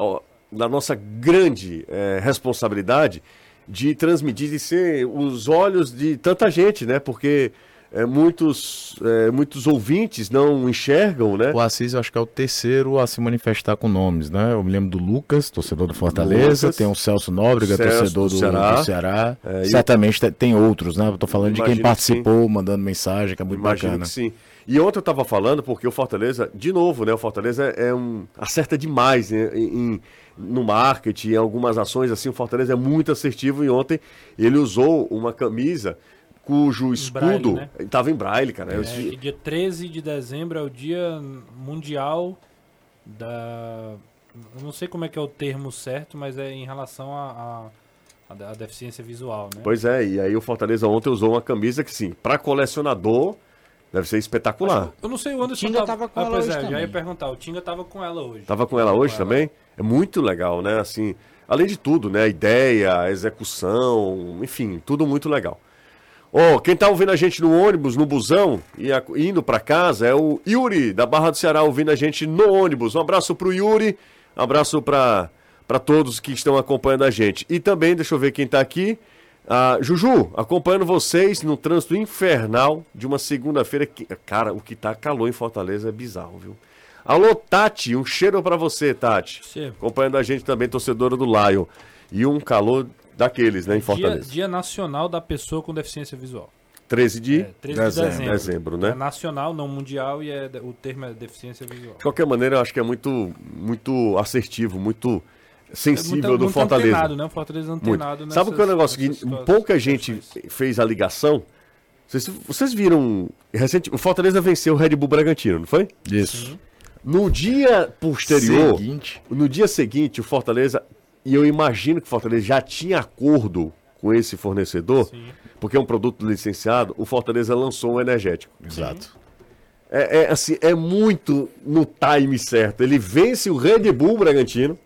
Speaker 2: da nossa grande é, responsabilidade de transmitir, de ser os olhos de tanta gente, né? Porque é, muitos, é, muitos ouvintes não enxergam, né?
Speaker 6: O Assis, eu acho que é o terceiro a se manifestar com nomes, né? Eu me lembro do Lucas, torcedor do Fortaleza,
Speaker 2: Lucas.
Speaker 6: tem o Celso Nóbrega,
Speaker 2: Celso
Speaker 6: torcedor
Speaker 2: do
Speaker 6: do,
Speaker 2: Ceará.
Speaker 6: do Ceará.
Speaker 2: É,
Speaker 6: Certamente te- tem outros, né? Eu tô falando de quem
Speaker 2: que
Speaker 6: participou, mandando mensagem, que é muito
Speaker 2: Imagino
Speaker 6: bacana.
Speaker 2: que sim. E ontem eu tava falando porque o Fortaleza, de novo, né? O Fortaleza é um. acerta demais né, em, em- no marketing, em algumas ações, assim, o Fortaleza é muito assertivo e ontem ele usou uma camisa cujo escudo
Speaker 7: braille, né?
Speaker 2: estava em braille, cara.
Speaker 7: É, dia 13 de dezembro é o dia mundial da. Eu não sei como é que é o termo certo, mas é em relação à a, a, a deficiência visual, né?
Speaker 2: Pois é, e aí o Fortaleza ontem usou uma camisa que, sim, para colecionador deve ser espetacular.
Speaker 7: Eu não sei, o Anderson
Speaker 4: Tinga tava com
Speaker 7: ah,
Speaker 4: ela
Speaker 7: pois
Speaker 4: hoje
Speaker 7: é, já ia
Speaker 4: também.
Speaker 7: perguntar. O Tinga tava com ela hoje.
Speaker 2: Tava com ela hoje
Speaker 7: Com ela.
Speaker 2: também? É muito legal, né? Assim, além de tudo, né? A ideia, a execução, enfim, tudo muito legal. Ó, quem tá ouvindo a gente no ônibus, no busão, e a- indo pra casa é o Yuri, da Barra do Ceará, ouvindo a gente no ônibus. Um abraço pro Yuri, um abraço pra, pra todos que estão acompanhando a gente. E também, deixa eu ver quem tá aqui. Ah, Juju, acompanhando vocês no trânsito infernal de uma segunda-feira. Que... Cara, o que tá calor em Fortaleza é bizarro, viu? Alô, Tati, um cheiro pra você, Tati.
Speaker 7: Você.
Speaker 2: Acompanhando a gente também, torcedora do Lion. E um calor daqueles, né, em
Speaker 7: Dia,
Speaker 2: Fortaleza.
Speaker 7: Dia Nacional da Pessoa com Deficiência Visual.
Speaker 2: 13 de
Speaker 7: É, 13 de
Speaker 6: dezembro.
Speaker 7: dezembro.
Speaker 2: dezembro, né?
Speaker 7: É nacional, não mundial, e é, o termo é deficiência visual.
Speaker 2: De qualquer maneira, eu acho que é muito, muito assertivo, muito sensível
Speaker 7: muito,
Speaker 2: do
Speaker 7: muito
Speaker 2: Fortaleza.
Speaker 7: antenado, né? O Fortaleza
Speaker 2: Muito.
Speaker 7: antenado
Speaker 2: Sabe o que é o
Speaker 7: nessas-
Speaker 2: negócio?
Speaker 7: nessas
Speaker 2: Que pouca gente
Speaker 7: situações.
Speaker 2: fez a ligação. Vocês, vocês viram. Recente, o Fortaleza venceu o Red Bull Bragantino, não foi?
Speaker 6: Isso.
Speaker 2: No dia posterior,
Speaker 6: Seguinte.
Speaker 2: no dia seguinte, o Fortaleza, e eu imagino que o Fortaleza já tinha acordo com esse fornecedor, porque é um produto licenciado, o Fortaleza lançou um energético.
Speaker 6: Exato.
Speaker 2: É, é, assim, é muito no time certo. Ele vence o Red Bull Bragantino.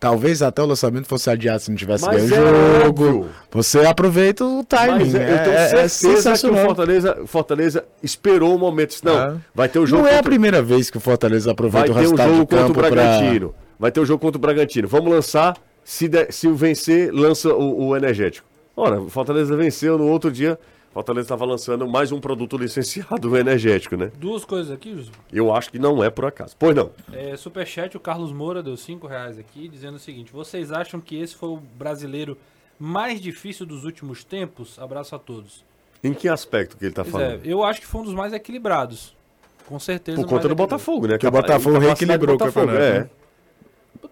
Speaker 6: Talvez até o lançamento fosse adiado se não tivesse
Speaker 2: Mas
Speaker 6: ganho
Speaker 2: é
Speaker 6: o jogo.
Speaker 2: óbvio.
Speaker 6: Você aproveita o timing.
Speaker 2: É, eu tenho
Speaker 6: é, é
Speaker 2: certeza que o. Fortaleza, Fortaleza esperou o momento. Não,
Speaker 6: É.
Speaker 2: vai ter o jogo
Speaker 6: Não é a
Speaker 2: contra-
Speaker 6: primeira vez que o Fortaleza
Speaker 2: vai
Speaker 6: aproveita o
Speaker 2: ter o
Speaker 6: resultado
Speaker 2: jogo
Speaker 6: de
Speaker 2: contra o
Speaker 6: campo pra...
Speaker 2: Bragantino. Vai ter o jogo contra o Bragantino. Vamos lançar. Se, der- se o vencer, lança o, o energético. Ora, o Fortaleza venceu no outro dia. Fortaleza estava lançando mais um produto licenciado, o energético, né?
Speaker 7: Duas coisas aqui, Jus.
Speaker 2: Eu acho que não é por acaso. Pois não.
Speaker 7: É, Superchat, o Carlos Moura deu 5 reais aqui, dizendo o seguinte: Vocês acham que esse foi o brasileiro mais difícil dos últimos tempos? Abraço a todos.
Speaker 2: Em que aspecto que ele está
Speaker 7: Pois
Speaker 2: falando?
Speaker 7: é, eu acho que foi um dos mais equilibrados. Com certeza.
Speaker 2: Por conta do. Botafogo, né?
Speaker 6: Que o Botafogo reequilibrou o campeonato,
Speaker 2: É.
Speaker 6: né?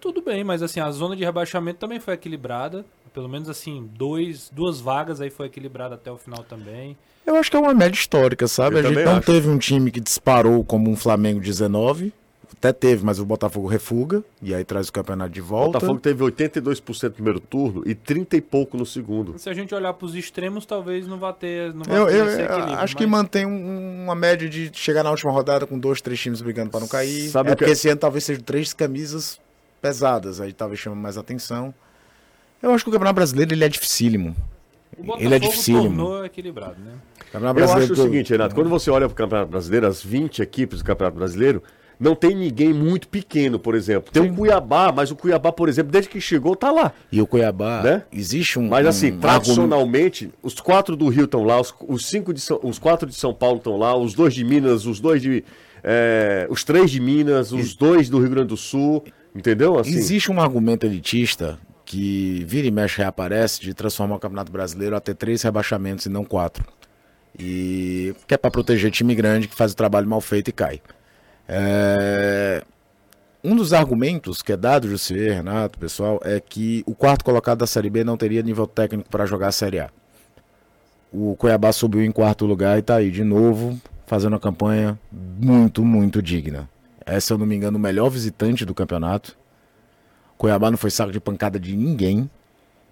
Speaker 7: Tudo bem, mas assim, a zona de rebaixamento também foi equilibrada. Pelo menos assim, dois, duas vagas aí foi equilibrada até o final também.
Speaker 6: Eu acho que é uma média histórica, sabe?
Speaker 2: Eu
Speaker 6: a gente não
Speaker 2: acho.
Speaker 6: teve um time que disparou como um Flamengo 19. Até teve, mas o Botafogo refuga. E aí traz o campeonato de
Speaker 2: O
Speaker 6: volta.
Speaker 2: Botafogo teve 82% no primeiro turno e 30 e pouco no segundo.
Speaker 7: Se a gente olhar para os extremos, talvez não vá ter. Não vá
Speaker 6: Eu,
Speaker 7: ter
Speaker 6: eu-
Speaker 7: esse equilíbrio,
Speaker 6: acho que
Speaker 7: mas-
Speaker 6: mantém um- uma média de chegar na última rodada com dois, três times brigando para não cair.
Speaker 2: Sabe
Speaker 6: é
Speaker 2: o que-
Speaker 6: porque esse ano talvez sejam três camisas pesadas, aí talvez chame mais atenção. Eu acho que o Campeonato Brasileiro ele é dificílimo.
Speaker 7: O Botafogo
Speaker 6: ele é dificílimo.
Speaker 7: equilibrado, né?
Speaker 6: O Campeonato
Speaker 2: Eu acho o seguinte, Renato, quando você olha para o Campeonato Brasileiro, as 20 equipes do Campeonato Brasileiro, não tem ninguém muito pequeno, por exemplo. Tem o Cuiabá, mas o Cuiabá, por exemplo, desde que chegou, tá lá.
Speaker 6: E o Cuiabá,
Speaker 2: Né?
Speaker 6: existe um.
Speaker 2: Mas
Speaker 6: um
Speaker 2: assim,
Speaker 6: argumento-
Speaker 2: tradicionalmente, os quatro do Rio estão lá, os, os cinco de São, os quatro de São Paulo estão lá, os dois de Minas, os dois de. é, os três de Minas, os dois do Rio Grande do Sul. Entendeu? Assim,
Speaker 6: Existe um argumento elitista que vira e mexe reaparece de transformar o Campeonato Brasileiro a ter três rebaixamentos e não quatro. E que é para proteger time grande que faz o trabalho mal feito e cai. É, Um dos argumentos que é dado, Jussier, Renato, pessoal, é que o quarto colocado da Série B não teria nível técnico para jogar a Série A. O Cuiabá subiu em quarto lugar e tá aí de novo fazendo uma campanha muito, muito digna. É, se eu não me engano, o melhor visitante do campeonato. Cuiabá não foi saco de pancada de ninguém.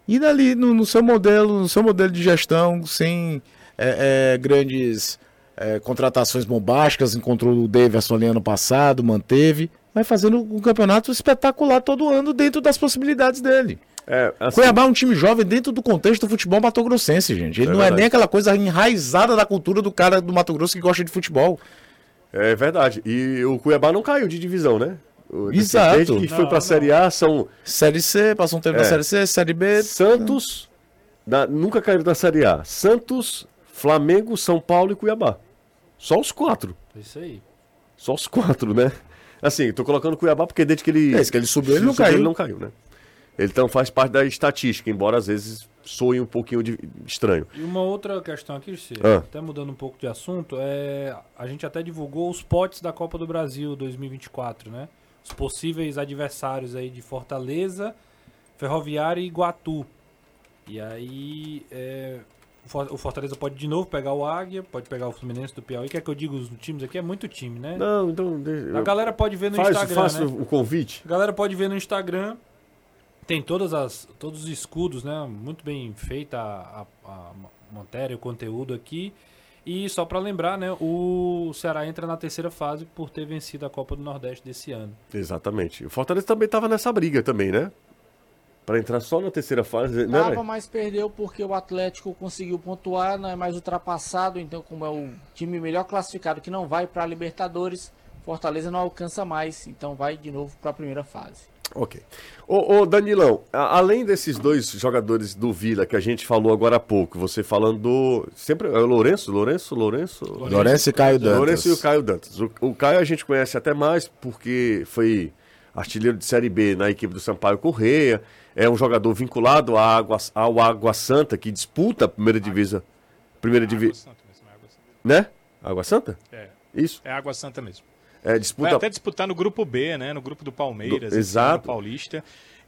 Speaker 6: E dali, no, no seu modelo, no seu modelo de gestão, sem é, é, grandes é, contratações bombásticas, encontrou o Davidson ali ano passado, manteve, vai fazendo um campeonato espetacular todo ano dentro das possibilidades dele.
Speaker 2: é, assim,
Speaker 6: Cuiabá é um time jovem dentro do contexto do futebol matogrossense, gente. Ele
Speaker 2: É
Speaker 6: não
Speaker 2: verdade.
Speaker 6: é nem aquela coisa enraizada da cultura do cara do Mato Grosso que gosta de futebol.
Speaker 2: é verdade. E o Cuiabá não caiu de divisão, né?
Speaker 6: Exato.
Speaker 2: Desde que foi pra
Speaker 7: não.
Speaker 2: Série A, são
Speaker 6: Série C, passou um tempo na
Speaker 2: É.
Speaker 6: Série C, Série B.
Speaker 2: Santos, da- nunca caíram da Série A. Santos, Flamengo, São Paulo e Cuiabá. Só os quatro.
Speaker 7: É Isso aí.
Speaker 2: Só os quatro, né? Assim, tô colocando Cuiabá porque desde que ele.
Speaker 6: É, que ele subiu, ele não caiu.
Speaker 2: Ele não caiu, né? Ele então faz parte da estatística, embora às vezes soe um pouquinho de- estranho.
Speaker 7: E uma outra questão aqui, Cê,
Speaker 2: Ah.
Speaker 7: até mudando um pouco de assunto, é a gente até divulgou os potes da Copa do Brasil 2024, né? Os possíveis adversários aí de Fortaleza, Ferroviária e Iguatu. E aí é, o For- o Fortaleza pode de novo pegar o Águia, pode pegar o Fluminense do Piauí. Quer que eu diga os times aqui? É muito time, né?
Speaker 2: Não, então. de-
Speaker 7: A galera pode ver no
Speaker 2: faz
Speaker 7: Instagram,
Speaker 2: faz
Speaker 7: né?
Speaker 2: o convite.
Speaker 7: A galera pode ver no Instagram. Tem todas as, todos os escudos, né? Muito bem feita a, a, a matéria, o conteúdo aqui. E só pra lembrar, né? O Ceará entra na terceira fase por ter vencido a Copa do Nordeste desse ano.
Speaker 2: Exatamente. O Fortaleza também tava nessa briga também, né? Pra entrar só na terceira fase, né?
Speaker 4: Tava, mas perdeu porque o Atlético conseguiu pontuar, não é mais ultrapassado, então como é o time melhor classificado que não vai para a Libertadores, Fortaleza não alcança mais, então vai de novo para a primeira fase.
Speaker 2: Ok. Ô, ô, Danilão, a- além desses dois jogadores do Vila que a gente falou agora há pouco, você falando do. Sempre. É o Lourenço? Lourenço? Lourenço?
Speaker 6: Lourenço e Caio Dantas.
Speaker 2: Lourenço e o Caio Dantas. O, o Caio a gente conhece até mais porque foi artilheiro de Série B na equipe do Sampaio Correia. É um jogador vinculado à Água, ao Água Santa, que disputa a primeira divisa. Primeira
Speaker 5: Água
Speaker 2: divisa.
Speaker 5: Santa mesmo, é Água Santa.
Speaker 2: Né? Água Santa?
Speaker 5: É,
Speaker 2: Isso.
Speaker 5: é Água Santa mesmo.
Speaker 2: É,
Speaker 5: Vai
Speaker 2: disputa.
Speaker 5: até disputar no grupo B, né? No grupo do Palmeiras,
Speaker 2: Do- exato.
Speaker 5: ano Paulista.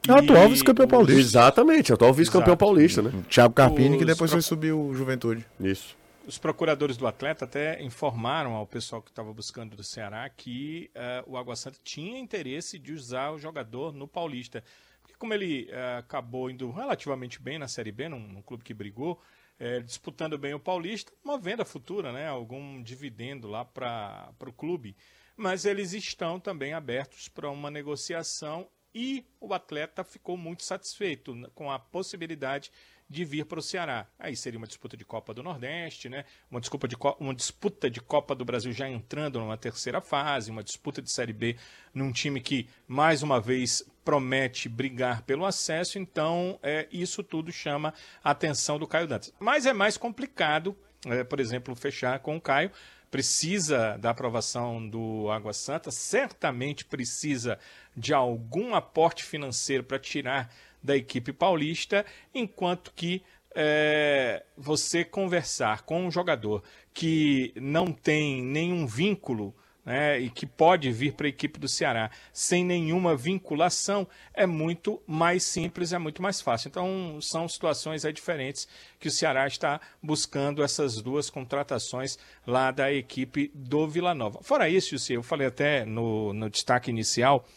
Speaker 6: É o atual vice-campeão paulista.
Speaker 2: Exatamente, atual vice-campeão paulista, né?
Speaker 6: Thiago Carpini, que
Speaker 5: Os
Speaker 6: depois
Speaker 5: pro-
Speaker 6: foi subir o Juventude.
Speaker 2: Isso.
Speaker 5: Os procuradores do atleta até informaram ao pessoal que estava buscando do Ceará que eh, o Água Santa tinha interesse de usar o jogador no Paulista. Porque como ele eh, acabou indo relativamente bem na Série B, num, num clube que brigou, eh, disputando bem o Paulista, uma venda futura, né? Algum dividendo lá para o clube. Mas eles estão também abertos para uma negociação e o atleta ficou muito satisfeito com a possibilidade de vir para o Ceará. Aí seria uma disputa de Copa do Nordeste, né? uma, disputa de uma disputa de Copa do Brasil já entrando numa terceira fase, uma disputa de Série B num time que, mais uma vez, promete brigar pelo acesso. Então, é, isso tudo chama a atenção do Caio Dantas. Mas é mais complicado, é, por exemplo, fechar com o Caio. Precisa da aprovação do Água Santa, certamente precisa de algum aporte financeiro para tirar da equipe paulista, enquanto que é, você conversar com um jogador que não tem nenhum vínculo né, e que pode vir para a equipe do Ceará sem nenhuma vinculação, é muito mais simples, é muito mais fácil. Então, são situações diferentes que o Ceará está buscando essas duas contratações lá da equipe do Vila Nova. Fora isso, eu falei até no, no destaque inicial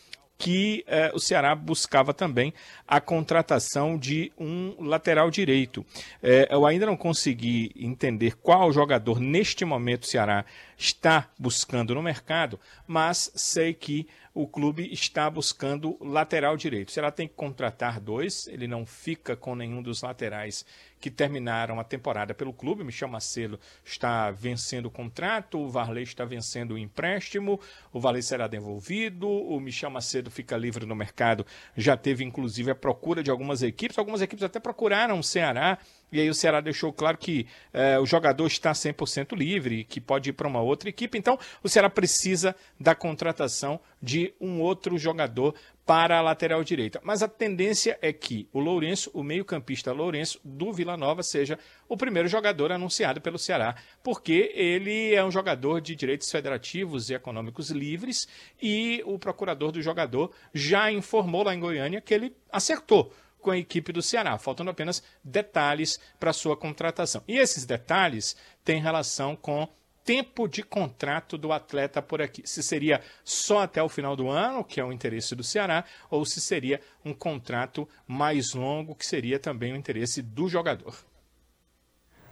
Speaker 5: que eh, o Ceará buscava também a contratação de um lateral direito. Eh, eu ainda não consegui entender qual jogador neste momento o Ceará está buscando no mercado, mas sei que o clube está buscando lateral direito. O Ceará tem que contratar dois, ele não fica com nenhum dos laterais que terminaram a temporada pelo clube. Michel Macedo está vencendo o contrato, o Varley está vencendo o empréstimo, o Varley será devolvido, o Michel Macedo fica livre no mercado. Já teve inclusive a procura de algumas equipes, algumas equipes até procuraram o Ceará. E aí o Ceará deixou claro que eh, o jogador está 100% livre, que pode ir para uma outra equipe. Então, o Ceará precisa da contratação de um outro jogador para a lateral direita. Mas a tendência é que o Lourenço, o meio-campista Lourenço do Vila Nova, seja o primeiro jogador anunciado pelo Ceará, porque ele é um jogador de direitos federativos e econômicos livres e o procurador do jogador já informou lá em Goiânia que ele acertou com a equipe do Ceará, faltando apenas detalhes para sua contratação. E esses detalhes têm relação com tempo de contrato do atleta por aqui. Se seria só até o final do ano, que é o interesse do Ceará, ou se seria um contrato mais longo, que seria também o interesse do jogador.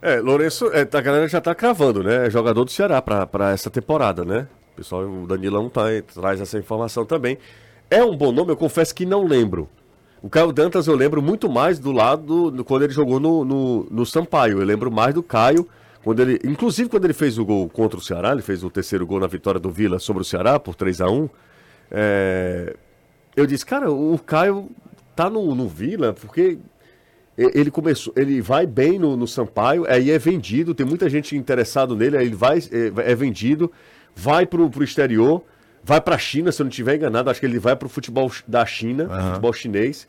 Speaker 2: É, Lourenço, é, a galera já tá cravando, né? É jogador do Ceará pra essa temporada, né? O pessoal, o Danilão tá, traz essa informação também. É um bom nome, eu confesso que não lembro. O Caio Dantas eu lembro muito mais do lado do, quando ele jogou no, no, no Sampaio. Eu lembro mais do Caio, quando ele. Inclusive quando ele fez o gol contra o Ceará, ele fez o terceiro gol na vitória do Vila sobre o Ceará por 3 a 1 é, Eu disse, cara, o Caio tá no, no Vila, porque ele começou, ele vai bem no, no Sampaio, aí é vendido, tem muita gente interessado nele, aí ele vai, é, é vendido, vai pro, pro exterior, vai pra China, se eu não estiver enganado, acho que ele vai pro futebol ch- da China, futebol chinês,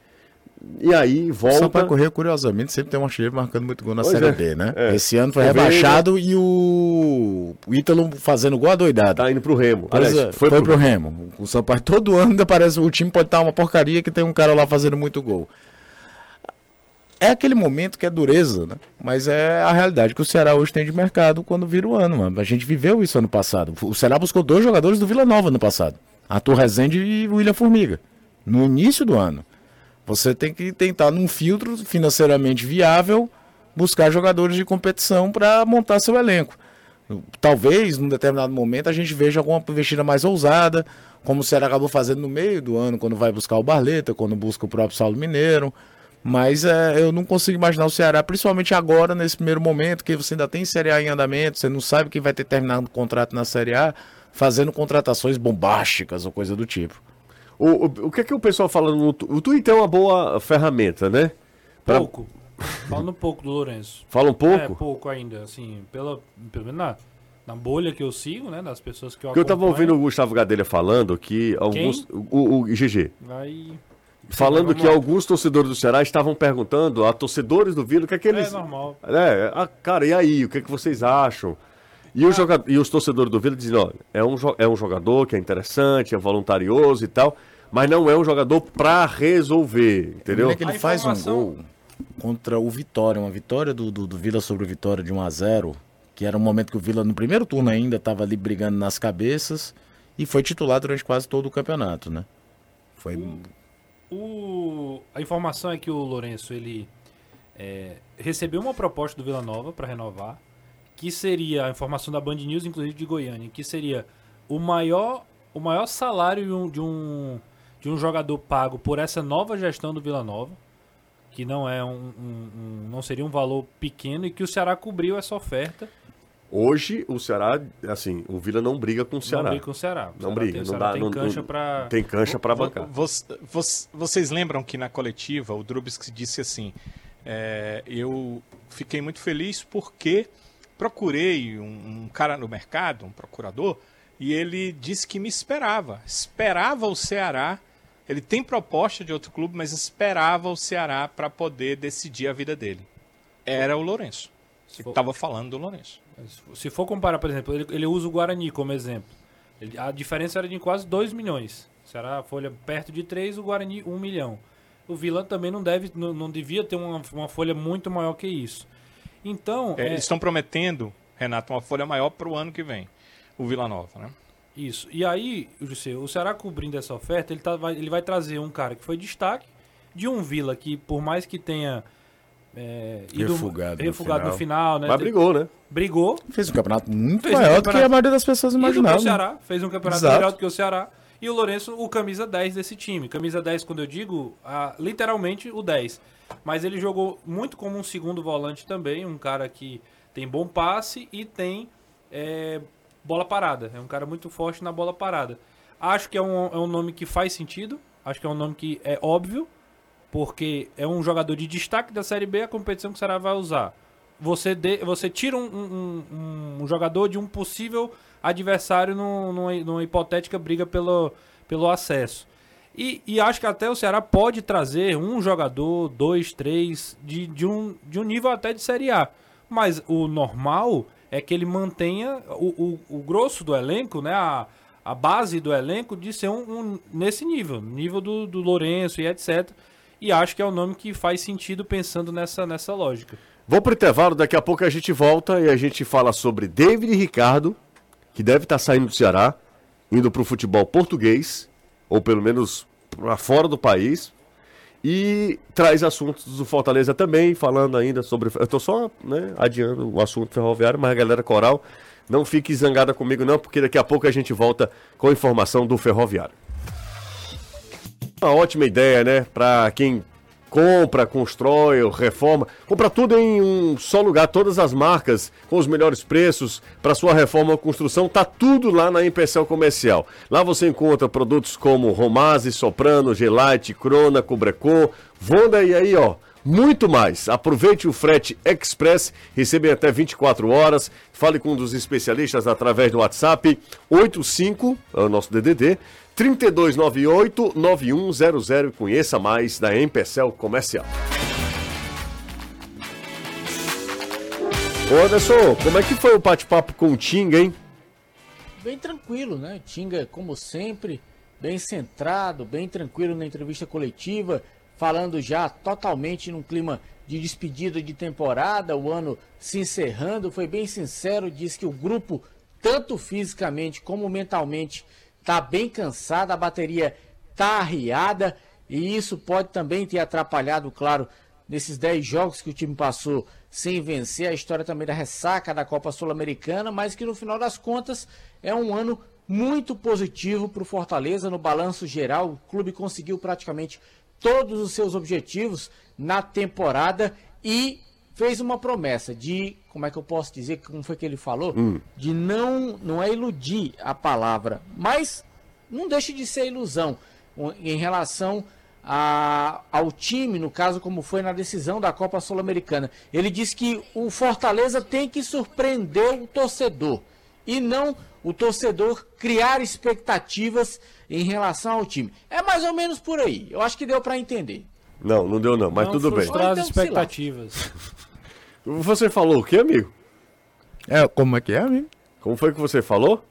Speaker 2: e aí
Speaker 6: O
Speaker 2: volta...
Speaker 6: Sampaio Correia, curiosamente, sempre tem um artilheiro marcando muito gol na
Speaker 2: Pois
Speaker 6: Série
Speaker 2: é,
Speaker 6: B, né?
Speaker 2: é.
Speaker 6: Esse ano foi
Speaker 2: O Veiga-
Speaker 6: rebaixado e o... o Ítalo fazendo gol adoidado.
Speaker 2: Tá indo pro Remo. Aliás,
Speaker 6: é, foi, pro, Remo. O Sampaio todo ano ainda parece o time pode estar uma porcaria que tem um cara lá fazendo muito gol. É aquele momento que é dureza, né? Mas é a realidade que o Ceará hoje tem de mercado quando vira o ano, mano. A gente viveu isso ano passado. O Ceará buscou dois jogadores do Vila Nova no passado. Arthur Rezende e William Formiga. No início do ano. Você tem que tentar, num filtro financeiramente viável, buscar jogadores de competição para montar seu elenco. Talvez, num determinado momento, a gente veja alguma investida mais ousada, como o Ceará acabou fazendo no meio do ano, quando vai buscar o Barleta, quando busca o próprio Saulo Mineiro. Mas é, eu não consigo imaginar o Ceará, principalmente agora, nesse primeiro momento, que você ainda tem Série A em andamento, você não sabe quem vai ter terminado o contrato na Série A, fazendo contratações bombásticas ou coisa do tipo.
Speaker 2: O, o, o que é que o pessoal fala no O Twitter é uma boa ferramenta, né? Pra-
Speaker 7: Pouco. Falando pouco do Lourenço.
Speaker 2: Fala um
Speaker 7: É,
Speaker 2: pouco.
Speaker 7: pouco ainda, assim, pela, pelo menos na, na bolha que eu sigo, né, das pessoas que eu
Speaker 2: Porque eu tava
Speaker 7: acompanho,
Speaker 2: ouvindo o Gustavo Gadelha falando que alguns. O, o GG.
Speaker 7: Vai...
Speaker 2: Falando que alguns torcedores do Ceará estavam perguntando a torcedores do Vila o que é que eles.
Speaker 7: É normal.
Speaker 2: É, ah, cara, e aí? O que, é que vocês acham? E, o joga... e os torcedores do Vila dizem, ó, é um, é um jogador que é interessante, é voluntarioso e tal, mas não é um jogador pra resolver, entendeu?
Speaker 6: Como é que ele
Speaker 7: A
Speaker 6: faz um gol contra o Vitória, uma vitória do, do, do Vila sobre o Vitória de 1 a 0 que era um momento que o Vila no primeiro turno ainda estava ali brigando nas cabeças e foi titular durante quase todo o campeonato, né? Foi
Speaker 7: O... A informação é que o Lourenço, ele é, recebeu uma proposta do Vila Nova para renovar, que seria, a informação da Band News, inclusive de Goiânia, que seria o maior, o maior salário de um, de um, jogador pago por essa nova gestão do Vila Nova, que não é um, um- um- não seria um valor pequeno e que o Ceará cobriu essa oferta.
Speaker 2: Hoje, o Ceará, assim, o Vila não briga com o
Speaker 7: Não
Speaker 2: Ceará.
Speaker 7: briga com o Ceará. O
Speaker 2: Não
Speaker 7: Ceará
Speaker 2: briga,
Speaker 7: tem, o
Speaker 2: não dá-
Speaker 7: tem
Speaker 2: não-
Speaker 7: cancha
Speaker 2: não-
Speaker 7: para
Speaker 2: Tem cancha pra
Speaker 5: Vo-
Speaker 2: bancar.
Speaker 5: vo- vo- Vocês lembram que na coletiva o Drubsky disse assim: é, eu fiquei muito feliz porque procurei um, um cara no mercado, um procurador, e ele disse que me esperava. Esperava o Ceará. Ele tem proposta de outro clube, mas esperava o Ceará para poder decidir a vida dele. Era o Lourenço.
Speaker 7: For-
Speaker 5: Estava falando do Lourenço.
Speaker 7: Se for comparar, por exemplo, ele, ele usa o Guarani como exemplo. Ele- a diferença era de quase 2 milhões. Será a folha perto de 3, o Guarani 1 milhão. O Vila também não deve, não, não devia ter uma, uma folha muito maior que isso. Então,
Speaker 5: É,
Speaker 7: é,
Speaker 5: Eles estão prometendo, Renato, uma folha maior para o ano que vem. O Vila Nova, né?
Speaker 7: isso. E aí, José, o Ceará cobrindo essa oferta, ele, tá, vai, ele vai trazer um cara que foi destaque de um Vila que, por mais que tenha é,
Speaker 6: Refugado no
Speaker 7: refugado no
Speaker 6: final.
Speaker 7: final, né?
Speaker 2: Mas brigou, né?
Speaker 7: brigou
Speaker 6: fez um campeonato muito
Speaker 7: Fez um
Speaker 6: maior do
Speaker 7: campeonato-
Speaker 6: que a maioria das pessoas
Speaker 7: E do que o
Speaker 6: imaginavam.
Speaker 7: Ceará, fez um campeonato
Speaker 6: Exato.
Speaker 7: melhor do que o Ceará. E o Lourenço, o camisa 10 desse time. Camisa 10, quando eu digo, ah, literalmente o 10. Mas ele jogou muito como um segundo volante também, um cara que tem bom passe e tem é, bola parada. É um cara muito forte na bola parada. Acho que é um, é um nome que faz sentido, acho que é um nome que é óbvio, porque é um jogador de destaque da Série B, a competição que o Ceará vai usar. Você, de- você tira um, um- um- um jogador de um possível adversário num- numa, numa hipotética briga pelo, pelo acesso. E, e acho que até o Ceará pode trazer um jogador, dois, três, de, de, um, de um nível até de Série A. Mas o normal é que ele mantenha o, o, o grosso do elenco, né? A, a base do elenco de ser um, um- nesse nível, nível do, do Lourenço e etc. E acho que é o nome que faz sentido pensando nessa, nessa lógica.
Speaker 2: Vou pro intervalo, daqui a pouco a gente volta e a gente fala sobre David Ricardo, que deve estar saindo do Ceará, indo pro futebol português, ou pelo menos para fora do país, e traz assuntos do Fortaleza também, falando ainda sobre. Eu tô só né, adiando o assunto ferroviário, mas a galera coral, não fique zangada comigo, não, porque daqui a pouco a gente volta com a informação do ferroviário. Uma ótima ideia, né? Para quem compra, constrói, reforma, compra tudo em um só lugar, todas as marcas com os melhores preços para sua reforma ou construção, tá tudo lá na Empecel Comercial. Lá você encontra produtos como Romase, Soprano, Gelite, Crona, Cobrecon, Vonda e aí, ó, muito mais. Aproveite o frete express, recebe em até 24 horas. Fale com um dos especialistas através do WhatsApp 85, é o nosso DDD, 3298-9100 e conheça mais da Empecel Comercial. Ô Anderson, como é que foi o bate-papo com o Tinga, hein?
Speaker 4: Bem tranquilo, né? Tinga, como sempre, bem centrado, bem tranquilo na entrevista coletiva, falando já totalmente num clima de despedida de temporada, o ano se encerrando, foi bem sincero, disse que o grupo, tanto fisicamente como mentalmente, tá bem cansado, a bateria tá arriada e isso pode também ter atrapalhado, claro, nesses 10 jogos que o time passou sem vencer, a história também da ressaca da Copa Sul-Americana, mas que no final das contas é um ano muito positivo para o Fortaleza no balanço geral. O clube conseguiu praticamente todos os seus objetivos na temporada e fez uma promessa de, como é que eu posso dizer, como foi que ele falou? De não, não é iludir a palavra, mas não deixe de ser ilusão. em relação a- ao time, no caso, como foi na decisão da Copa Sul-Americana. Ele disse que o Fortaleza tem que surpreender o torcedor e não o torcedor criar expectativas em relação ao time. É mais ou menos por aí. Eu acho que deu para entender.
Speaker 2: Não, não deu não, mas
Speaker 7: Não
Speaker 2: tudo bem.
Speaker 7: frustrar as
Speaker 4: Então,
Speaker 7: expectativas.
Speaker 2: Você falou o quê, amigo?
Speaker 6: É, como é que é, amigo?
Speaker 2: Como foi que você falou?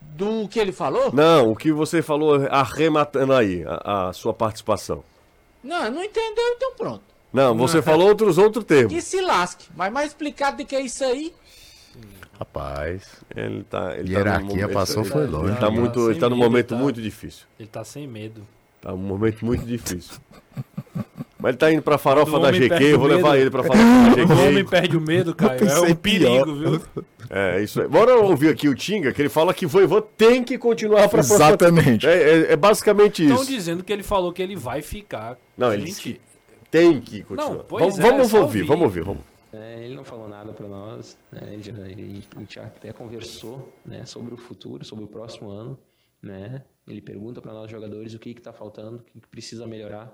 Speaker 4: Do que ele falou?
Speaker 2: Não, o que você falou arrematando aí, a, a sua participação.
Speaker 4: Não, não entendeu, então pronto.
Speaker 2: Não, você falou outros outro termo.
Speaker 4: Que se lasque. Mas mais explicado do que isso aí.
Speaker 6: Rapaz.
Speaker 2: Ele tá, ele
Speaker 6: Hierarquia
Speaker 2: tá num momento-
Speaker 6: passou,
Speaker 2: ele-
Speaker 6: foi
Speaker 2: Ele
Speaker 6: longe.
Speaker 2: tá,
Speaker 7: Tá
Speaker 2: muito, ele tá num
Speaker 7: medo,
Speaker 2: momento
Speaker 7: tá?
Speaker 2: muito difícil.
Speaker 7: Ele tá sem medo.
Speaker 2: Tá um momento muito difícil. Mas ele tá indo pra farofa
Speaker 7: Quando
Speaker 2: da GQ, eu vou levar ele pra farofa da
Speaker 7: O homem
Speaker 2: GQ.
Speaker 7: perde o medo, Caio. É um perigo,
Speaker 6: pior.
Speaker 7: viu?
Speaker 2: É, isso aí. Bora ouvir aqui o Tinga, que ele fala que o Voivô tem que continuar pra
Speaker 6: Exatamente.
Speaker 2: É, é- é basicamente
Speaker 7: Estão
Speaker 2: isso.
Speaker 7: dizendo que ele falou que ele vai ficar.
Speaker 2: Não, ele disse que tem que continuar.
Speaker 7: Não, pois
Speaker 2: vamos
Speaker 7: é,
Speaker 2: vamos ouvir,
Speaker 7: ouvir.
Speaker 2: vamos ouvir, vamos.
Speaker 8: É, ele não falou nada para nós, né, ele, já, ele- a gente até conversou né, sobre o futuro, sobre o próximo ano. Né? Ele pergunta para nós jogadores o que está faltando, o que, que precisa melhorar.